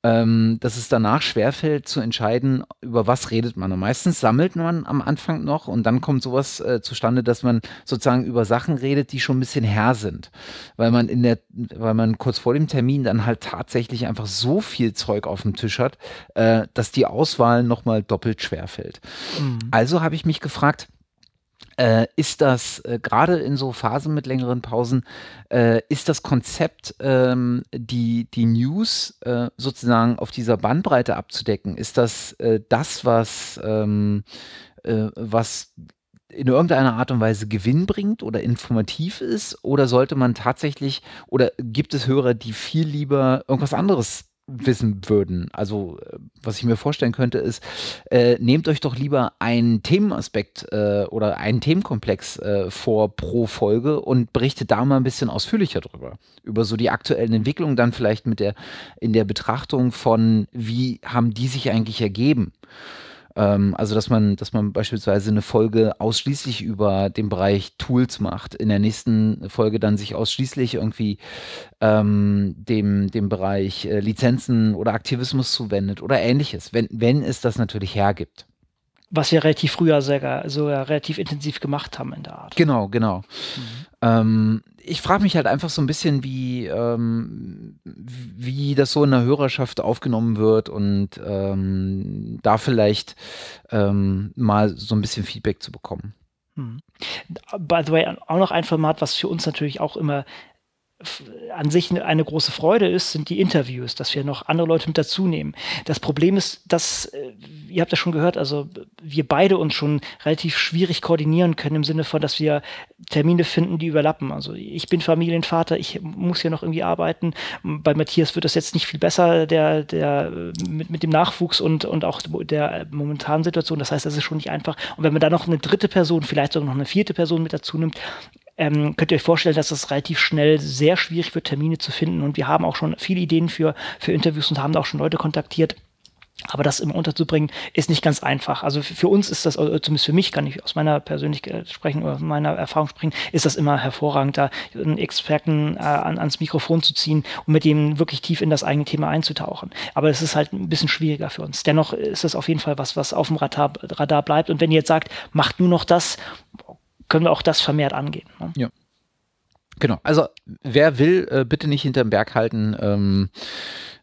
ähm, dass es danach schwerfällt zu entscheiden, über was redet man. Und meistens sammelt man am Anfang noch und dann kommt sowas äh, zustande, dass man sozusagen über Sachen redet, die schon ein bisschen her sind. Weil man in der, weil man kurz vor dem Termin dann halt tatsächlich einfach so viel Zeug auf dem Tisch hat, äh, dass die Auswahl nochmal doppelt schwerfällt. Mhm. Also habe ich mich gefragt, äh, ist das äh, gerade in so Phasen mit längeren Pausen, äh, ist das Konzept, ähm, die, die News äh, sozusagen auf dieser Bandbreite abzudecken, ist das äh, das, was, ähm, äh, was in irgendeiner Art und Weise Gewinn bringt oder informativ ist? Oder sollte man tatsächlich, oder gibt es Hörer, die viel lieber irgendwas anderes wissen würden. Also, äh, was ich mir vorstellen könnte, ist, äh, nehmt euch doch lieber einen Themenaspekt äh, oder einen Themenkomplex äh, vor pro Folge und berichtet da mal ein bisschen ausführlicher drüber. Über so die aktuellen Entwicklungen, dann vielleicht mit der, in der Betrachtung von, wie haben die sich eigentlich ergeben. Ähm, also, dass man, dass man beispielsweise eine Folge ausschließlich über den Bereich Tools macht, in der nächsten Folge dann sich ausschließlich irgendwie ähm, dem, dem Bereich äh, Lizenzen oder Aktivismus zuwendet oder ähnliches, wenn, wenn es das natürlich hergibt. Was wir relativ früher sogar, sogar relativ intensiv gemacht haben in der Art. Genau, genau. Mhm. Ähm, ich frage mich halt einfach so ein bisschen, wie, ähm, wie das so in der Hörerschaft aufgenommen wird und ähm, da vielleicht ähm, mal so ein bisschen Feedback zu bekommen. Hm. By the way, auch noch ein Format, was für uns natürlich auch immer an sich eine große Freude ist, sind die Interviews, dass wir noch andere Leute mit dazu nehmen. Das Problem ist, dass, äh, ihr habt das schon gehört, also wir beide uns schon relativ schwierig koordinieren können im Sinne von, dass wir Termine finden, die überlappen. Also ich bin Familienvater, ich muss ja noch irgendwie arbeiten. Bei Matthias wird das jetzt nicht viel besser, der, der mit, mit dem Nachwuchs und, und auch der momentanen Situation. Das heißt, das ist schon nicht einfach. Und wenn man da noch eine dritte Person, vielleicht sogar noch eine vierte Person mit dazu nimmt, ähm, könnt ihr euch vorstellen, dass es relativ schnell sehr schwierig wird, Termine zu finden. Und wir haben auch schon viele Ideen für, für Interviews und haben auch schon Leute kontaktiert. Aber das immer unterzubringen, ist nicht ganz einfach. Also für uns ist das, zumindest für mich, kann ich aus meiner Persönlichkeit sprechen oder meiner Erfahrung sprechen, ist das immer hervorragend, da einen Experten äh, ans Mikrofon zu ziehen und mit ihm wirklich tief in das eigene Thema einzutauchen. Aber es ist halt ein bisschen schwieriger für uns. Dennoch ist es auf jeden Fall was, was auf dem Radar, Radar bleibt. Und wenn ihr jetzt sagt, macht nur noch das, können wir auch das vermehrt angehen. Ne? Ja. Genau. Also wer will, äh, bitte nicht hinterm Berg halten. Ähm,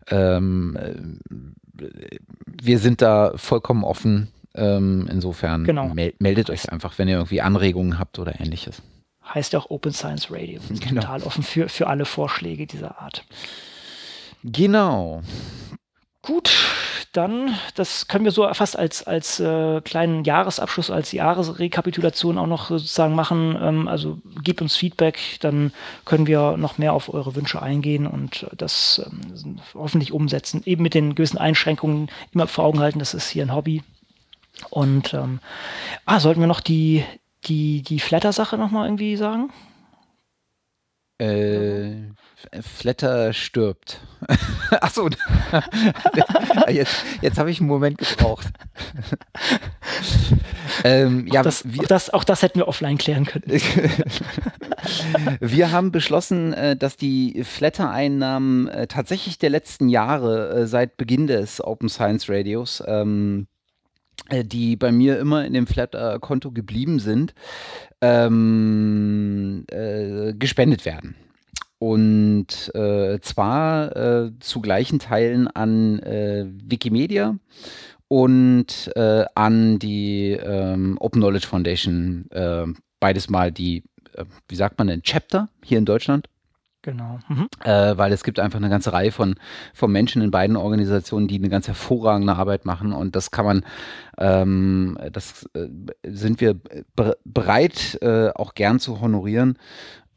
ähm, äh, wir sind da vollkommen offen. Ähm, insofern genau. mel meldet euch einfach, wenn ihr irgendwie Anregungen habt oder ähnliches. Heißt ja auch Open Science Radio. Wir sind genau. total offen für, für alle Vorschläge dieser Art. Genau. Gut, dann, das können wir so fast als, als äh, kleinen Jahresabschluss, als Jahresrekapitulation auch noch sozusagen machen. Ähm, also gebt uns Feedback, dann können wir noch mehr auf eure Wünsche eingehen und das ähm, hoffentlich umsetzen. Eben mit den gewissen Einschränkungen immer vor Augen halten, das ist hier ein Hobby. Und ähm, ah, sollten wir noch die, die, die Flatter-Sache nochmal irgendwie sagen? Äh, Flatter stirbt. Achso, jetzt, jetzt habe ich einen Moment gebraucht. ähm, ja, das, wir, auch, das, auch das hätten wir offline klären können. wir haben beschlossen, äh, dass die Flatter-Einnahmen äh, tatsächlich der letzten Jahre äh, seit Beginn des Open Science Radios ähm, die bei mir immer in dem Flatter-Konto geblieben sind, ähm, äh, gespendet werden. Und äh, zwar äh, zu gleichen Teilen an äh, Wikimedia und äh, an die ähm, Open Knowledge Foundation. Äh, beides mal die, äh, wie sagt man denn, Chapter hier in Deutschland. Genau. Mhm. Äh, weil es gibt einfach eine ganze Reihe von, von Menschen in beiden Organisationen, die eine ganz hervorragende Arbeit machen und das kann man, ähm, das äh, sind wir bereit, äh, auch gern zu honorieren.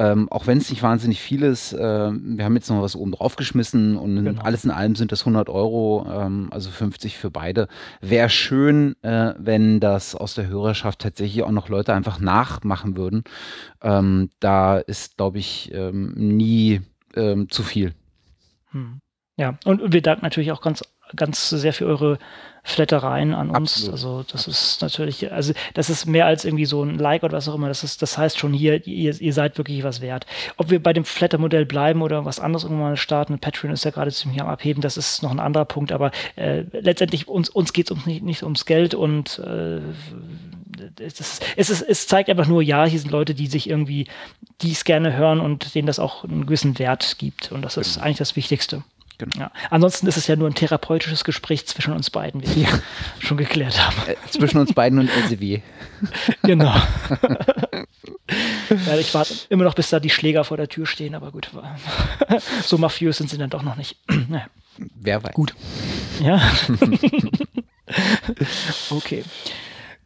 Ähm, auch wenn es nicht wahnsinnig viel ist, äh, wir haben jetzt noch was oben drauf geschmissen und genau. alles in allem sind das 100 Euro, ähm, also 50 für beide. Wäre schön, äh, wenn das aus der Hörerschaft tatsächlich auch noch Leute einfach nachmachen würden. Ähm, da ist, glaube ich, ähm, nie ähm, zu viel. Hm. Ja, und wir danken natürlich auch ganz, ganz sehr für eure Flattereien an uns. Absolut. Also das Absolut. ist natürlich, also das ist mehr als irgendwie so ein Like oder was auch immer. Das ist, das heißt schon hier, ihr, ihr seid wirklich was wert. Ob wir bei dem Flatter-Modell bleiben oder was anderes irgendwann mal starten, Patreon ist ja gerade ziemlich am Abheben, das ist noch ein anderer Punkt, aber äh, letztendlich uns, uns geht es uns nicht, nicht ums Geld und äh, es, es, ist, es zeigt einfach nur, ja, hier sind Leute, die sich irgendwie dies gerne hören und denen das auch einen gewissen Wert gibt. Und das ist genau. eigentlich das Wichtigste. Genau. Ja. Ansonsten ist es ja nur ein therapeutisches Gespräch zwischen uns beiden, wie wir ja. schon geklärt haben. Äh, zwischen uns beiden und LCW. genau. ja, ich warte immer noch, bis da die Schläger vor der Tür stehen, aber gut. so mafiös sind sie dann doch noch nicht. naja. Wer weiß. Gut. Ja. okay.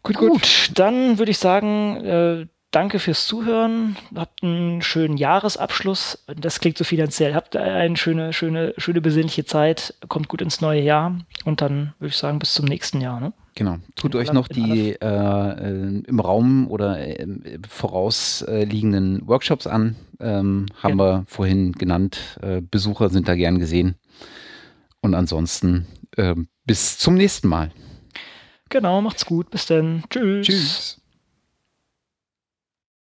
Gut, gut, gut. Dann würde ich sagen, äh, danke fürs Zuhören. Habt einen schönen Jahresabschluss. Das klingt so finanziell. Habt eine schöne, schöne, schöne besinnliche Zeit. Kommt gut ins neue Jahr. Und dann würde ich sagen, bis zum nächsten Jahr. Ne? Genau. Tut euch noch die äh, äh, im Raum oder äh, vorausliegenden Workshops an. Ähm, haben genau. wir vorhin genannt. Äh, Besucher sind da gern gesehen. Und ansonsten ähm, bis zum nächsten Mal. Genau, macht's gut. Bis dann. Tschüss. Tschüss.